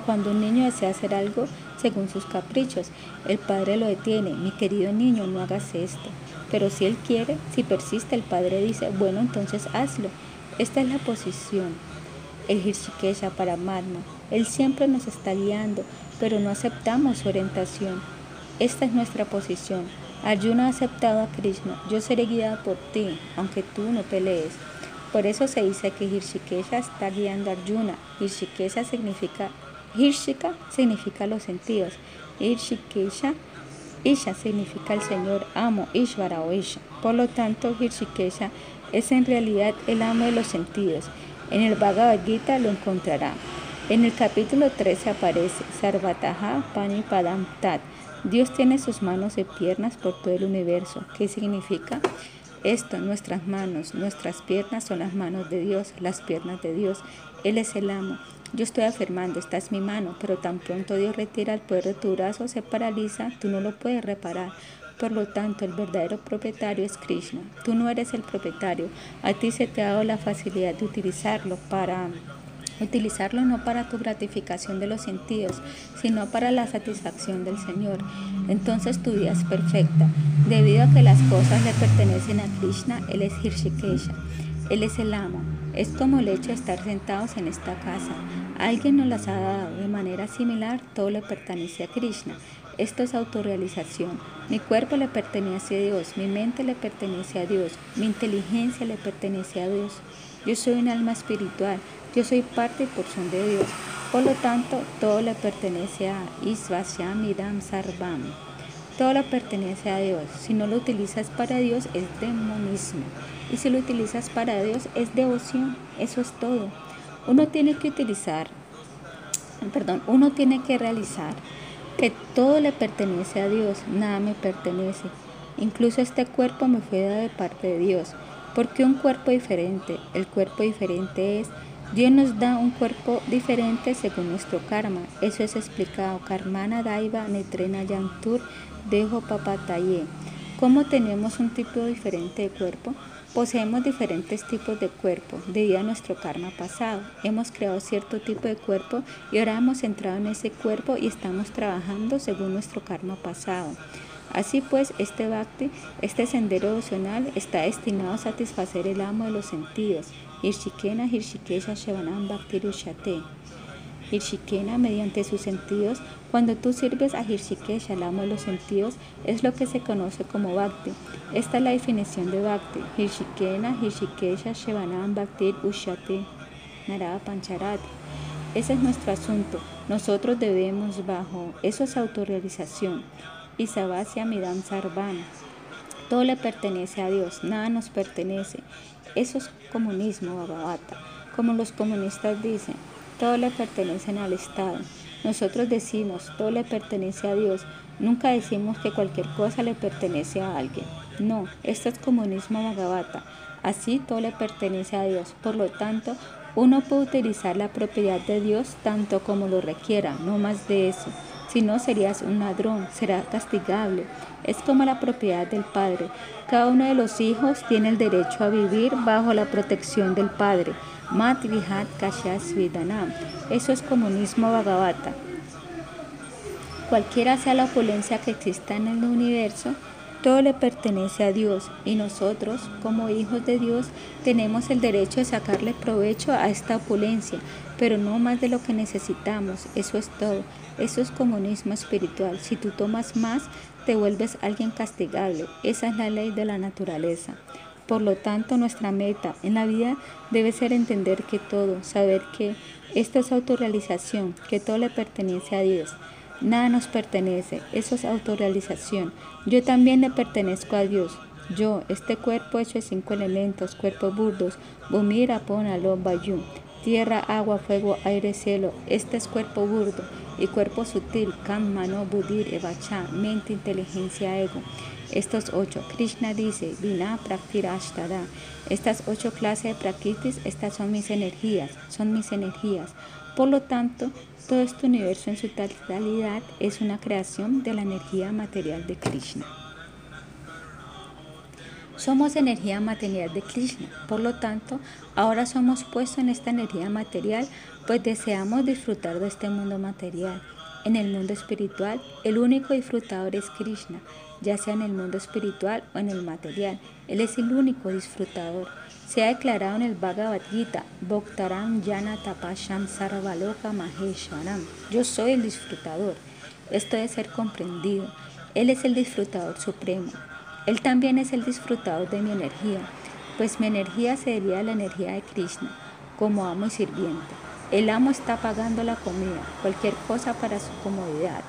cuando un niño desea hacer algo según sus caprichos. El padre lo detiene, mi querido niño, no hagas esto. Pero si él quiere, si persiste, el padre dice, bueno, entonces hazlo. Esta es la posición. El Hirshikesha para Madma. Él siempre nos está guiando, pero no aceptamos su orientación. Esta es nuestra posición. Arjuna ha aceptado a Krishna. Yo seré guiado por ti, aunque tú no pelees. Por eso se dice que Hirshikesha está guiando a Arjuna. Hirshikesha significa, Hirshika significa los sentidos. Hirshikesha, Isha significa el Señor amo, Ishvara o Isha. Por lo tanto, Hirshikesha es en realidad el amo de los sentidos. En el Bhagavad Gita lo encontrará. En el capítulo 13 aparece Sarvataha Pani Padam Tat. Dios tiene sus manos y piernas por todo el universo. ¿Qué significa? Esto, nuestras manos, nuestras piernas son las manos de Dios, las piernas de Dios. Él es el amo. Yo estoy afirmando, esta es mi mano, pero tan pronto Dios retira el poder de tu brazo, se paraliza, tú no lo puedes reparar. Por lo tanto, el verdadero propietario es Krishna. Tú no eres el propietario. A ti se te ha dado la facilidad de utilizarlo para utilizarlo no para tu gratificación de los sentidos, sino para la satisfacción del Señor. Entonces tu vida es perfecta. Debido a que las cosas le pertenecen a Krishna, Él es Hirshikesha. Él es el amo. Es como el hecho de estar sentados en esta casa. Alguien nos las ha dado. De manera similar, todo le pertenece a Krishna. Esto es autorrealización. Mi cuerpo le pertenece a Dios, mi mente le pertenece a Dios, mi inteligencia le pertenece a Dios. Yo soy un alma espiritual, yo soy parte y porción de Dios. Por lo tanto, todo le pertenece a Isvasyam Idam Sarvam. Todo le pertenece a Dios. Si no lo utilizas para Dios, es demonismo. Y si lo utilizas para Dios, es devoción. Eso es todo. Uno tiene que utilizar, perdón, uno tiene que realizar que todo le pertenece a Dios, nada me pertenece. Incluso este cuerpo me fue dado de parte de Dios. porque un cuerpo diferente? El cuerpo diferente es, Dios nos da un cuerpo diferente según nuestro karma. Eso es explicado. Karmana Daiva Netrena Yantur Dejo Papataye. ¿Cómo tenemos un tipo diferente de cuerpo? Poseemos diferentes tipos de cuerpo debido a nuestro karma pasado. Hemos creado cierto tipo de cuerpo y ahora hemos entrado en ese cuerpo y estamos trabajando según nuestro karma pasado. Así pues, este bhakti, este sendero devocional, está destinado a satisfacer el amo de los sentidos. Hirshikena Hirshikesha Shevanam Bhakti Rushate. Hirshikena, mediante sus sentidos, cuando tú sirves a Hirshikesha, el amo de los sentidos, es lo que se conoce como Bhakti. Esta es la definición de Bhakti. Hirshikena, Hirshikesha, Shevanam, Bhakti, Ushate, Narada Pancharati. Ese es nuestro asunto. Nosotros debemos bajo. Eso es autorrealización. Isabasya Midam Sarvana. Todo le pertenece a Dios, nada nos pertenece. Eso es comunismo, Bhagavata. Como los comunistas dicen, todo le pertenece al Estado. Nosotros decimos, todo le pertenece a Dios. Nunca decimos que cualquier cosa le pertenece a alguien. No, esto es comunismo Bhagavata. Así todo le pertenece a Dios. Por lo tanto, uno puede utilizar la propiedad de Dios tanto como lo requiera, no más de eso. Si no, serías un ladrón, será castigable. Es como la propiedad del Padre. Cada uno de los hijos tiene el derecho a vivir bajo la protección del Padre. Matrihat Kashas Vidanam. Eso es comunismo Bhagavata. Cualquiera sea la opulencia que exista en el universo, todo le pertenece a Dios y nosotros, como hijos de Dios, tenemos el derecho de sacarle provecho a esta opulencia, pero no más de lo que necesitamos. Eso es todo. Eso es comunismo espiritual. Si tú tomas más, te vuelves alguien castigable. Esa es la ley de la naturaleza. Por lo tanto, nuestra meta en la vida debe ser entender que todo, saber que esto es autorrealización, que todo le pertenece a Dios. Nada nos pertenece, eso es autorrealización. Yo también le pertenezco a Dios. Yo, este cuerpo hecho de cinco elementos, cuerpos burdos, Bumira, Ponalo, Bayum, tierra, agua, fuego, aire, cielo. Este es cuerpo burdo y cuerpo sutil, Kam, Mano, Budir, Evacha, mente, inteligencia, ego. Estos ocho, Krishna dice, Vina Praktirashtada. Estas ocho clases de prakritis, estas son mis energías, son mis energías. Por lo tanto, todo este universo en su totalidad es una creación de la energía material de Krishna. Somos energía material de Krishna, por lo tanto, ahora somos puestos en esta energía material, pues deseamos disfrutar de este mundo material. En el mundo espiritual, el único disfrutador es Krishna, ya sea en el mundo espiritual o en el material. Él es el único disfrutador. Se ha declarado en el Bhagavad Gita, Bhaktaram Yana Tapasham Sarvaloka Maheshwaram. Yo soy el disfrutador. Esto debe ser comprendido. Él es el disfrutador supremo. Él también es el disfrutador de mi energía, pues mi energía se deriva a la energía de Krishna, como amo y sirviente. El amo está pagando la comida, cualquier cosa para su comodidad.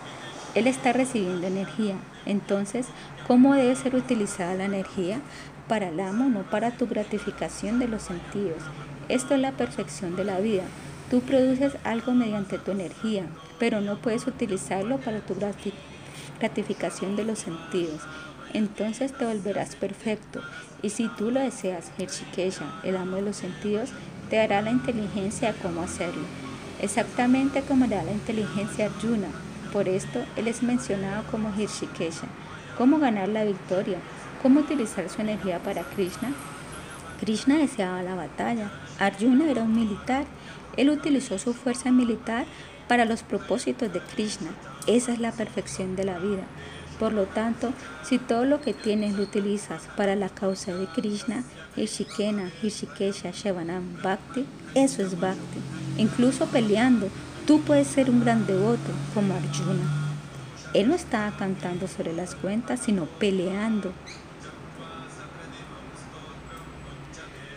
Él está recibiendo energía. Entonces, ¿cómo debe ser utilizada la energía? Para el amo, no para tu gratificación de los sentidos. Esto es la perfección de la vida. Tú produces algo mediante tu energía, pero no puedes utilizarlo para tu gratificación de los sentidos. Entonces te volverás perfecto. Y si tú lo deseas, Hirshikesha, el amo de los sentidos, te dará la inteligencia a cómo hacerlo, exactamente como da la inteligencia Arjuna. Por esto, él es mencionado como Hirshikesha. ¿Cómo ganar la victoria? ¿Cómo utilizar su energía para Krishna? Krishna deseaba la batalla. Arjuna era un militar. Él utilizó su fuerza militar para los propósitos de Krishna. Esa es la perfección de la vida. Por lo tanto, si todo lo que tienes lo utilizas para la causa de Krishna, Hishikena, Hishikesha, Shevanam, Bhakti, eso es Bhakti. Incluso peleando, tú puedes ser un gran devoto como Arjuna. Él no estaba cantando sobre las cuentas, sino peleando.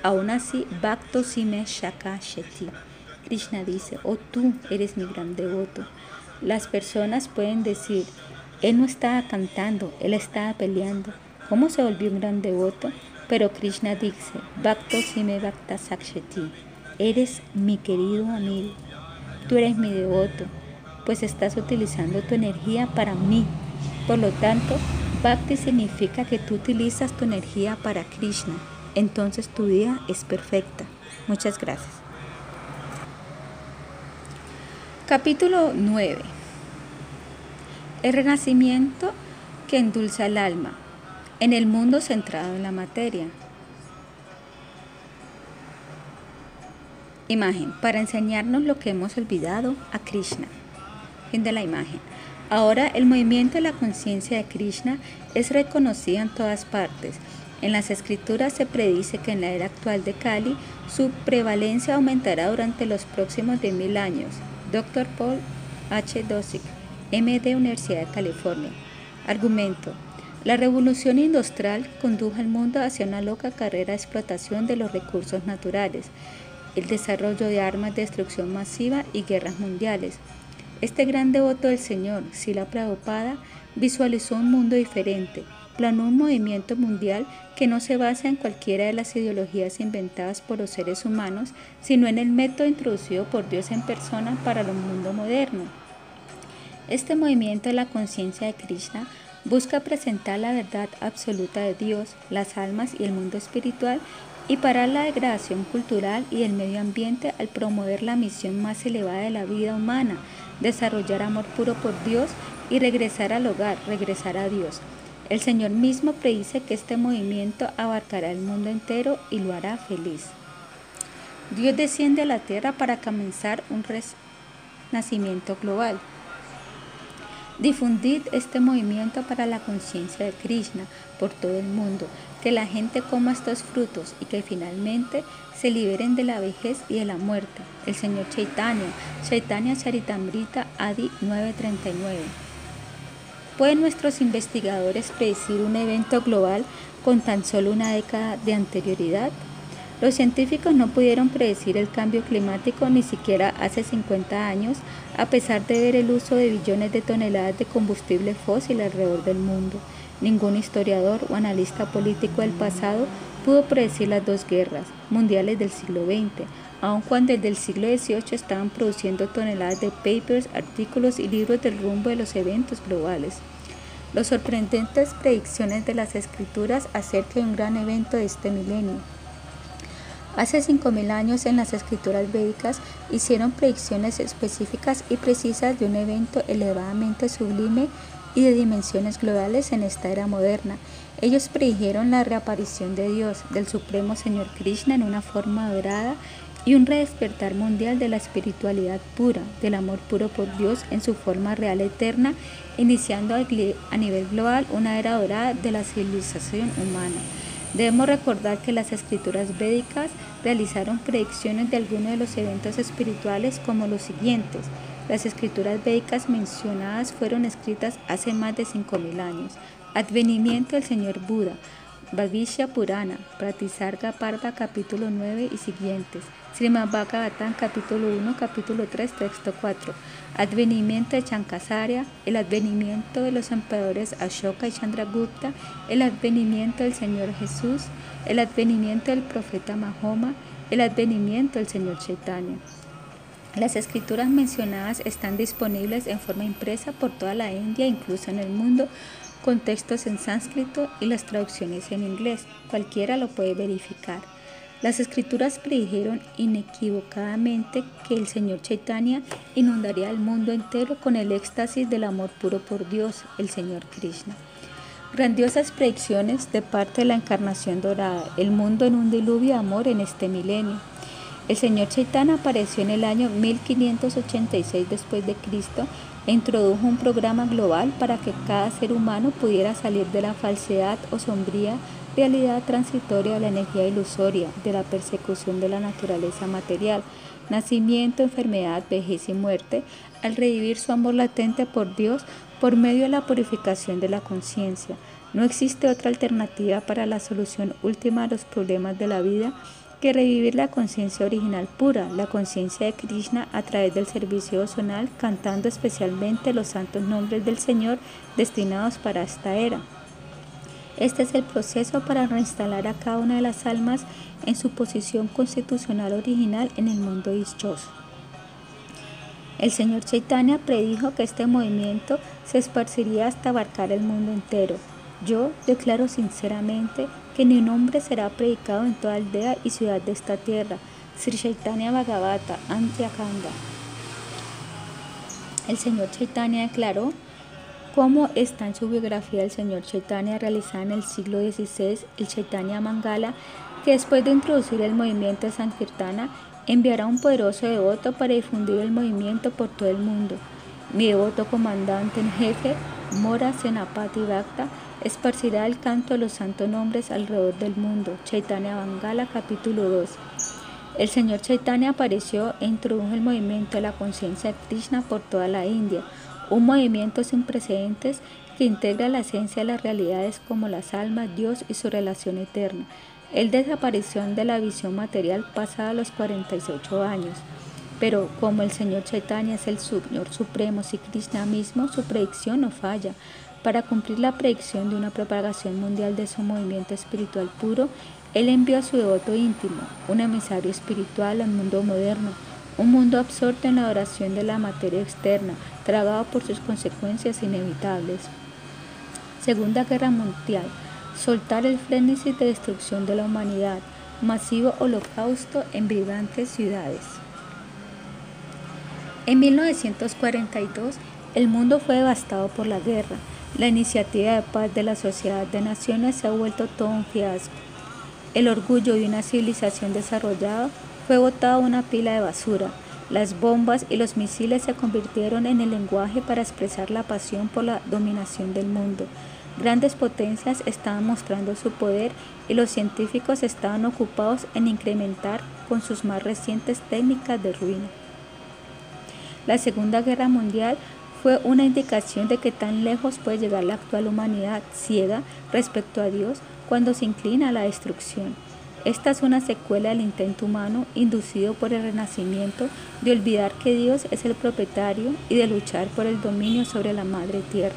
Aún así, Bhakto Sime Shaka Sheti. Krishna dice, oh tú eres mi gran devoto. Las personas pueden decir, él no estaba cantando, él estaba peleando. ¿Cómo se volvió un gran devoto? Pero Krishna dice, Bhakto Sime Bhakta Saksheti. Eres mi querido amigo. Tú eres mi devoto pues estás utilizando tu energía para mí. Por lo tanto, Bhakti significa que tú utilizas tu energía para Krishna. Entonces tu vida es perfecta. Muchas gracias. Capítulo 9. El renacimiento que endulza el alma en el mundo centrado en la materia. Imagen, para enseñarnos lo que hemos olvidado a Krishna de la imagen. Ahora el movimiento de la conciencia de Krishna es reconocido en todas partes. En las escrituras se predice que en la era actual de Kali su prevalencia aumentará durante los próximos 10.000 años. Dr. Paul H. Dosick, MD Universidad de California. Argumento. La revolución industrial condujo al mundo hacia una loca carrera de explotación de los recursos naturales, el desarrollo de armas de destrucción masiva y guerras mundiales. Este gran devoto del Señor, Sila Prabhupada, visualizó un mundo diferente, planó un movimiento mundial que no se basa en cualquiera de las ideologías inventadas por los seres humanos, sino en el método introducido por Dios en persona para el mundo moderno. Este movimiento de la conciencia de Krishna busca presentar la verdad absoluta de Dios, las almas y el mundo espiritual y parar la degradación cultural y el medio ambiente al promover la misión más elevada de la vida humana, desarrollar amor puro por Dios y regresar al hogar, regresar a Dios. El Señor mismo predice que este movimiento abarcará el mundo entero y lo hará feliz. Dios desciende a la tierra para comenzar un renacimiento global. Difundid este movimiento para la conciencia de Krishna por todo el mundo, que la gente coma estos frutos y que finalmente se liberen de la vejez y de la muerte. El Señor Chaitanya, Chaitanya Charitamrita Adi 939. ¿Pueden nuestros investigadores predecir un evento global con tan solo una década de anterioridad? Los científicos no pudieron predecir el cambio climático ni siquiera hace 50 años, a pesar de ver el uso de billones de toneladas de combustible fósil alrededor del mundo. Ningún historiador o analista político del pasado pudo predecir las dos guerras mundiales del siglo XX, aun cuando desde el siglo XVIII estaban produciendo toneladas de papers, artículos y libros del rumbo de los eventos globales. Las sorprendentes predicciones de las escrituras acerca de un gran evento de este milenio. Hace 5.000 años en las escrituras védicas hicieron predicciones específicas y precisas de un evento elevadamente sublime y de dimensiones globales en esta era moderna. Ellos predijeron la reaparición de Dios, del Supremo Señor Krishna en una forma dorada y un redespertar mundial de la espiritualidad pura, del amor puro por Dios en su forma real eterna, iniciando a nivel global una era dorada de la civilización humana. Debemos recordar que las escrituras védicas realizaron predicciones de algunos de los eventos espirituales como los siguientes. Las escrituras védicas mencionadas fueron escritas hace más de 5.000 años. Advenimiento del Señor Buda, Bhavishya Purana, Pratisarga Parva capítulo 9 y siguientes, Srimad Bhagavatam capítulo 1, capítulo 3, texto 4, Advenimiento de Chankasarya, el advenimiento de los emperadores Ashoka y Chandragupta, el advenimiento del Señor Jesús, el advenimiento del profeta Mahoma, el advenimiento del Señor Chaitanya. Las escrituras mencionadas están disponibles en forma impresa por toda la India, incluso en el mundo, con textos en sánscrito y las traducciones en inglés. Cualquiera lo puede verificar. Las escrituras predijeron inequívocamente que el Señor Chaitanya inundaría el mundo entero con el éxtasis del amor puro por Dios, el Señor Krishna. Grandiosas predicciones de parte de la encarnación dorada, el mundo en un diluvio de amor en este milenio. El señor Chaitanya apareció en el año 1586 después de Cristo e introdujo un programa global para que cada ser humano pudiera salir de la falsedad o sombría realidad transitoria de la energía ilusoria, de la persecución de la naturaleza material. nacimiento, enfermedad, vejez y muerte, al revivir su amor latente por Dios por medio de la purificación de la conciencia. No existe otra alternativa para la solución última a los problemas de la vida que revivir la conciencia original pura, la conciencia de Krishna a través del servicio devocional, cantando especialmente los santos nombres del Señor destinados para esta era. Este es el proceso para reinstalar a cada una de las almas en su posición constitucional original en el mundo dichoso. El señor Chaitanya predijo que este movimiento se esparciría hasta abarcar el mundo entero. Yo declaro sinceramente que un hombre será predicado en toda aldea y ciudad de esta tierra. Sri Chaitanya Bhagavata, Antyakanda. El señor Chaitanya declaró cómo está en su biografía el señor Chaitanya realizada en el siglo XVI, el Chaitanya Mangala, que después de introducir el movimiento de Sankirtana, enviará un poderoso devoto para difundir el movimiento por todo el mundo. Mi devoto comandante en jefe, Mora Senapati Bhakta, esparcirá el canto de los santos nombres alrededor del mundo. Chaitanya Bangala, capítulo 2. El señor Chaitanya apareció e introdujo el movimiento de la conciencia de Krishna por toda la India, un movimiento sin precedentes que integra la esencia de las realidades como las almas, Dios y su relación eterna. El desaparición de la visión material pasada a los 48 años. Pero como el Señor Chaitanya es el Señor Supremo, si Krishna mismo, su predicción no falla. Para cumplir la predicción de una propagación mundial de su movimiento espiritual puro, él envió a su devoto íntimo, un emisario espiritual al mundo moderno, un mundo absorto en la adoración de la materia externa, tragado por sus consecuencias inevitables. Segunda Guerra Mundial. Soltar el frenesí de destrucción de la humanidad. Masivo holocausto en vibrantes ciudades. En 1942, el mundo fue devastado por la guerra. La iniciativa de paz de la Sociedad de Naciones se ha vuelto todo un fiasco. El orgullo de una civilización desarrollada fue botado a una pila de basura. Las bombas y los misiles se convirtieron en el lenguaje para expresar la pasión por la dominación del mundo. Grandes potencias estaban mostrando su poder y los científicos estaban ocupados en incrementar con sus más recientes técnicas de ruina. La Segunda Guerra Mundial fue una indicación de que tan lejos puede llegar la actual humanidad ciega respecto a Dios cuando se inclina a la destrucción. Esta es una secuela del intento humano inducido por el renacimiento de olvidar que Dios es el propietario y de luchar por el dominio sobre la madre tierra.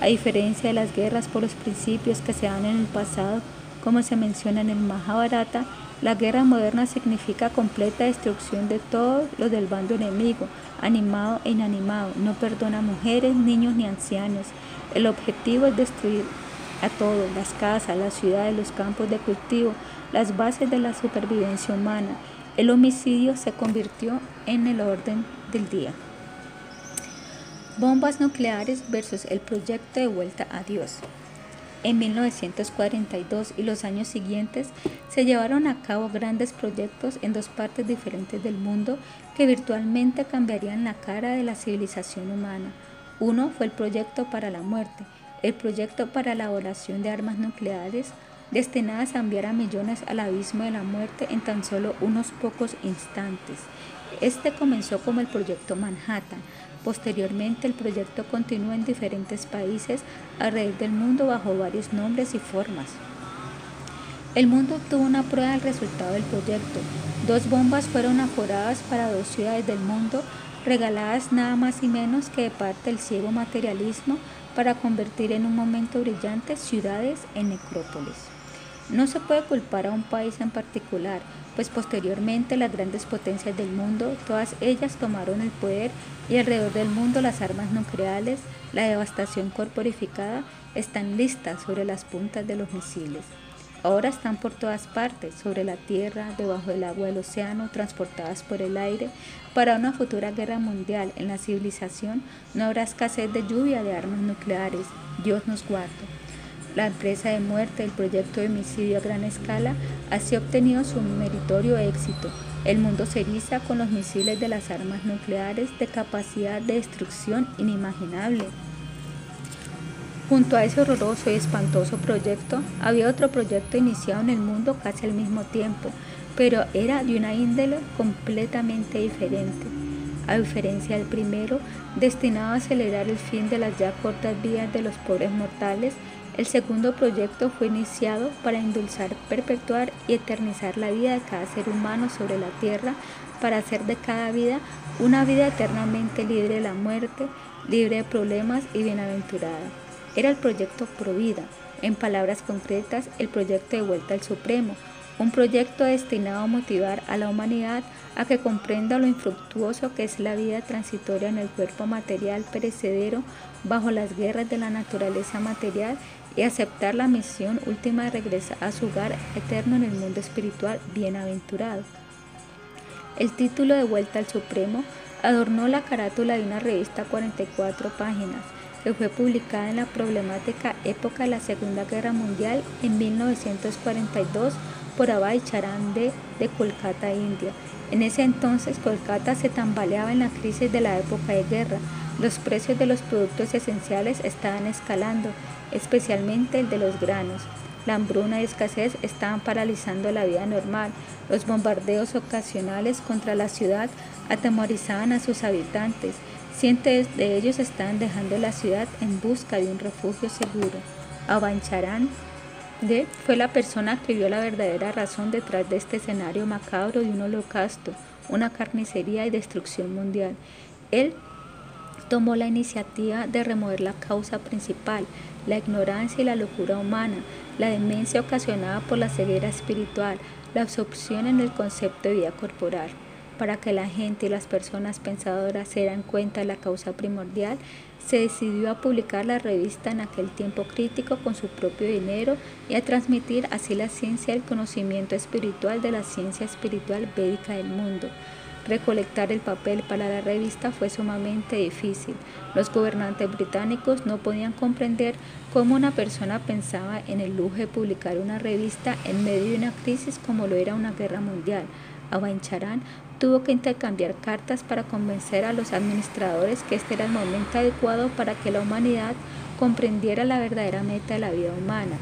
A diferencia de las guerras por los principios que se dan en el pasado, como se menciona en el Mahabharata, la guerra moderna significa completa destrucción de todos los del bando enemigo, animado e inanimado. No perdona mujeres, niños ni ancianos. El objetivo es destruir a todos, las casas, las ciudades, los campos de cultivo, las bases de la supervivencia humana. El homicidio se convirtió en el orden del día. Bombas nucleares versus el proyecto de vuelta a Dios. En 1942 y los años siguientes se llevaron a cabo grandes proyectos en dos partes diferentes del mundo que virtualmente cambiarían la cara de la civilización humana. Uno fue el proyecto para la muerte, el proyecto para la elaboración de armas nucleares destinadas a enviar a millones al abismo de la muerte en tan solo unos pocos instantes. Este comenzó como el proyecto Manhattan, Posteriormente, el proyecto continuó en diferentes países alrededor del mundo bajo varios nombres y formas. El mundo tuvo una prueba del resultado del proyecto. Dos bombas fueron aforadas para dos ciudades del mundo, regaladas nada más y menos que de parte del ciego materialismo para convertir en un momento brillante ciudades en necrópolis. No se puede culpar a un país en particular, pues posteriormente las grandes potencias del mundo, todas ellas tomaron el poder y alrededor del mundo las armas nucleares, la devastación corporificada, están listas sobre las puntas de los misiles. Ahora están por todas partes, sobre la tierra, debajo del agua del océano, transportadas por el aire. Para una futura guerra mundial en la civilización no habrá escasez de lluvia de armas nucleares. Dios nos guarde. La empresa de muerte del proyecto de homicidio a gran escala así ha obtenido su meritorio éxito. El mundo se eriza con los misiles de las armas nucleares de capacidad de destrucción inimaginable. Junto a ese horroroso y espantoso proyecto, había otro proyecto iniciado en el mundo casi al mismo tiempo, pero era de una índole completamente diferente. A diferencia del primero, destinado a acelerar el fin de las ya cortas vidas de los pobres mortales, el segundo proyecto fue iniciado para endulzar, perpetuar y eternizar la vida de cada ser humano sobre la tierra, para hacer de cada vida una vida eternamente libre de la muerte, libre de problemas y bienaventurada. Era el proyecto Provida, en palabras concretas, el proyecto de vuelta al Supremo, un proyecto destinado a motivar a la humanidad a que comprenda lo infructuoso que es la vida transitoria en el cuerpo material perecedero bajo las guerras de la naturaleza material y aceptar la misión última de regresar a su hogar eterno en el mundo espiritual bienaventurado. El título de Vuelta al Supremo adornó la carátula de una revista 44 páginas que fue publicada en la problemática época de la Segunda Guerra Mundial en 1942 por Abhay Charan de, de Kolkata, India. En ese entonces Kolkata se tambaleaba en la crisis de la época de guerra. Los precios de los productos esenciales estaban escalando especialmente el de los granos. La hambruna y escasez estaban paralizando la vida normal. Los bombardeos ocasionales contra la ciudad atemorizaban a sus habitantes. Cientos de ellos estaban dejando la ciudad en busca de un refugio seguro. Abancharán de fue la persona que vio la verdadera razón detrás de este escenario macabro de un holocausto, una carnicería y destrucción mundial. Él tomó la iniciativa de remover la causa principal, la ignorancia y la locura humana, la demencia ocasionada por la ceguera espiritual, la absorción en el concepto de vida corporal. Para que la gente y las personas pensadoras se dieran cuenta de la causa primordial, se decidió a publicar la revista en aquel tiempo crítico con su propio dinero y a transmitir así la ciencia y el conocimiento espiritual de la ciencia espiritual védica del mundo. Recolectar el papel para la revista fue sumamente difícil. Los gobernantes británicos no podían comprender cómo una persona pensaba en el lujo de publicar una revista en medio de una crisis como lo era una guerra mundial. Abancharán tuvo que intercambiar cartas para convencer a los administradores que este era el momento adecuado para que la humanidad comprendiera la verdadera meta de la vida humana,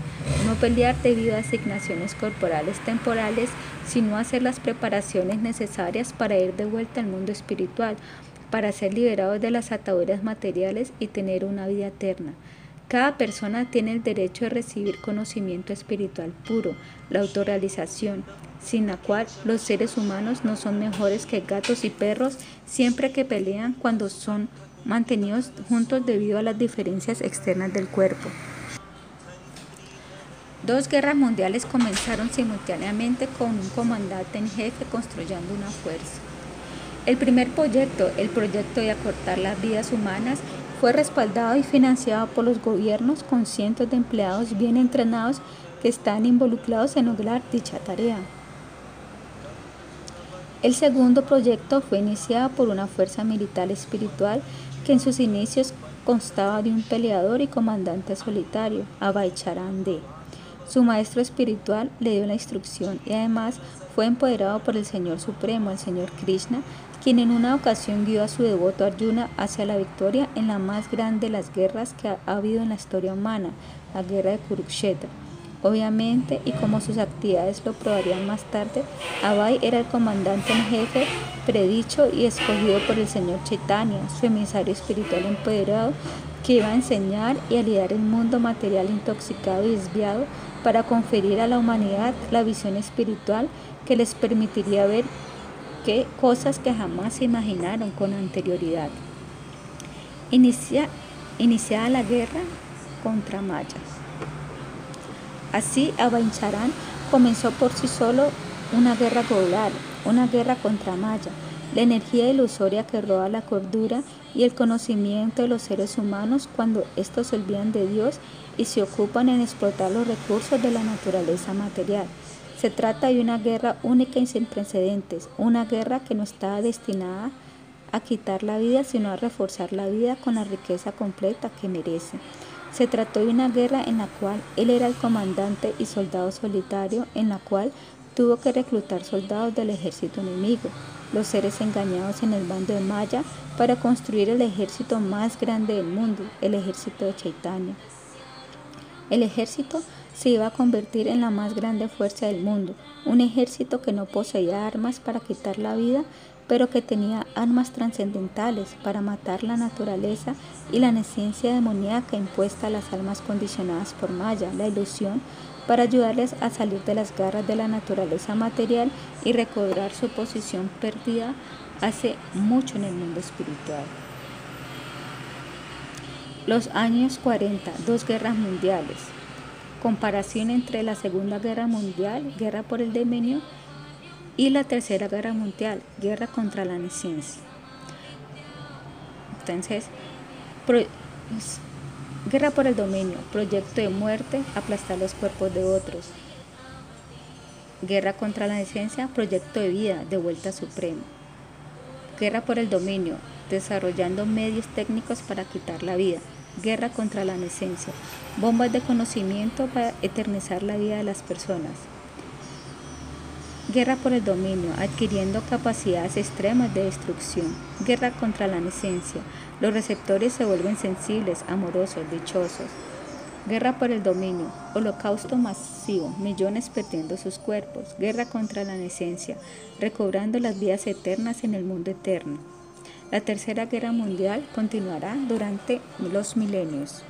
no pelear debido a asignaciones corporales temporales, sino hacer las preparaciones necesarias para ir de vuelta al mundo espiritual, para ser liberados de las ataduras materiales y tener una vida eterna. Cada persona tiene el derecho de recibir conocimiento espiritual puro, la autorrealización, sin la cual los seres humanos no son mejores que gatos y perros siempre que pelean cuando son mantenidos juntos debido a las diferencias externas del cuerpo. Dos guerras mundiales comenzaron simultáneamente con un comandante en jefe construyendo una fuerza. El primer proyecto, el proyecto de acortar las vidas humanas, fue respaldado y financiado por los gobiernos con cientos de empleados bien entrenados que están involucrados en lograr dicha tarea. El segundo proyecto fue iniciado por una fuerza militar espiritual que en sus inicios constaba de un peleador y comandante solitario, Abhay Charan De. Su maestro espiritual le dio la instrucción y además fue empoderado por el Señor Supremo, el Señor Krishna, quien en una ocasión guió a su devoto Arjuna hacia la victoria en la más grande de las guerras que ha habido en la historia humana, la guerra de Kurukshetra. Obviamente, y como sus actividades lo probarían más tarde, Abai era el comandante en jefe predicho y escogido por el señor Chaitanya, su emisario espiritual empoderado, que iba a enseñar y a lidiar el mundo material intoxicado y desviado para conferir a la humanidad la visión espiritual que les permitiría ver que cosas que jamás se imaginaron con anterioridad. Inicia, iniciada la guerra contra Maya. Así, Abancharán comenzó por sí solo una guerra global, una guerra contra Maya, la energía ilusoria que roba la cordura y el conocimiento de los seres humanos cuando estos se olvidan de Dios y se ocupan en explotar los recursos de la naturaleza material. Se trata de una guerra única y sin precedentes, una guerra que no estaba destinada a quitar la vida, sino a reforzar la vida con la riqueza completa que merece. Se trató de una guerra en la cual él era el comandante y soldado solitario, en la cual tuvo que reclutar soldados del ejército enemigo, los seres engañados en el bando de Maya, para construir el ejército más grande del mundo, el ejército de Chaitanya. El ejército se iba a convertir en la más grande fuerza del mundo, un ejército que no poseía armas para quitar la vida, pero que tenía armas trascendentales para matar la naturaleza y la esencia demoníaca impuesta a las almas condicionadas por Maya, la ilusión, para ayudarles a salir de las garras de la naturaleza material y recobrar su posición perdida hace mucho en el mundo espiritual. Los años 40, dos guerras mundiales. Comparación entre la Segunda Guerra Mundial, guerra por el dominio, y la Tercera Guerra Mundial, guerra contra la neciencia. Entonces, guerra por el dominio, proyecto de muerte, aplastar los cuerpos de otros. Guerra contra la neciencia, proyecto de vida, de vuelta suprema. Guerra por el dominio, desarrollando medios técnicos para quitar la vida guerra contra la nesencia, bombas de conocimiento para eternizar la vida de las personas. Guerra por el dominio, adquiriendo capacidades extremas de destrucción. Guerra contra la nesencia. Los receptores se vuelven sensibles, amorosos, dichosos. Guerra por el dominio, holocausto masivo, millones perdiendo sus cuerpos. Guerra contra la nesencia, recobrando las vidas eternas en el mundo eterno. La Tercera Guerra Mundial continuará durante los milenios.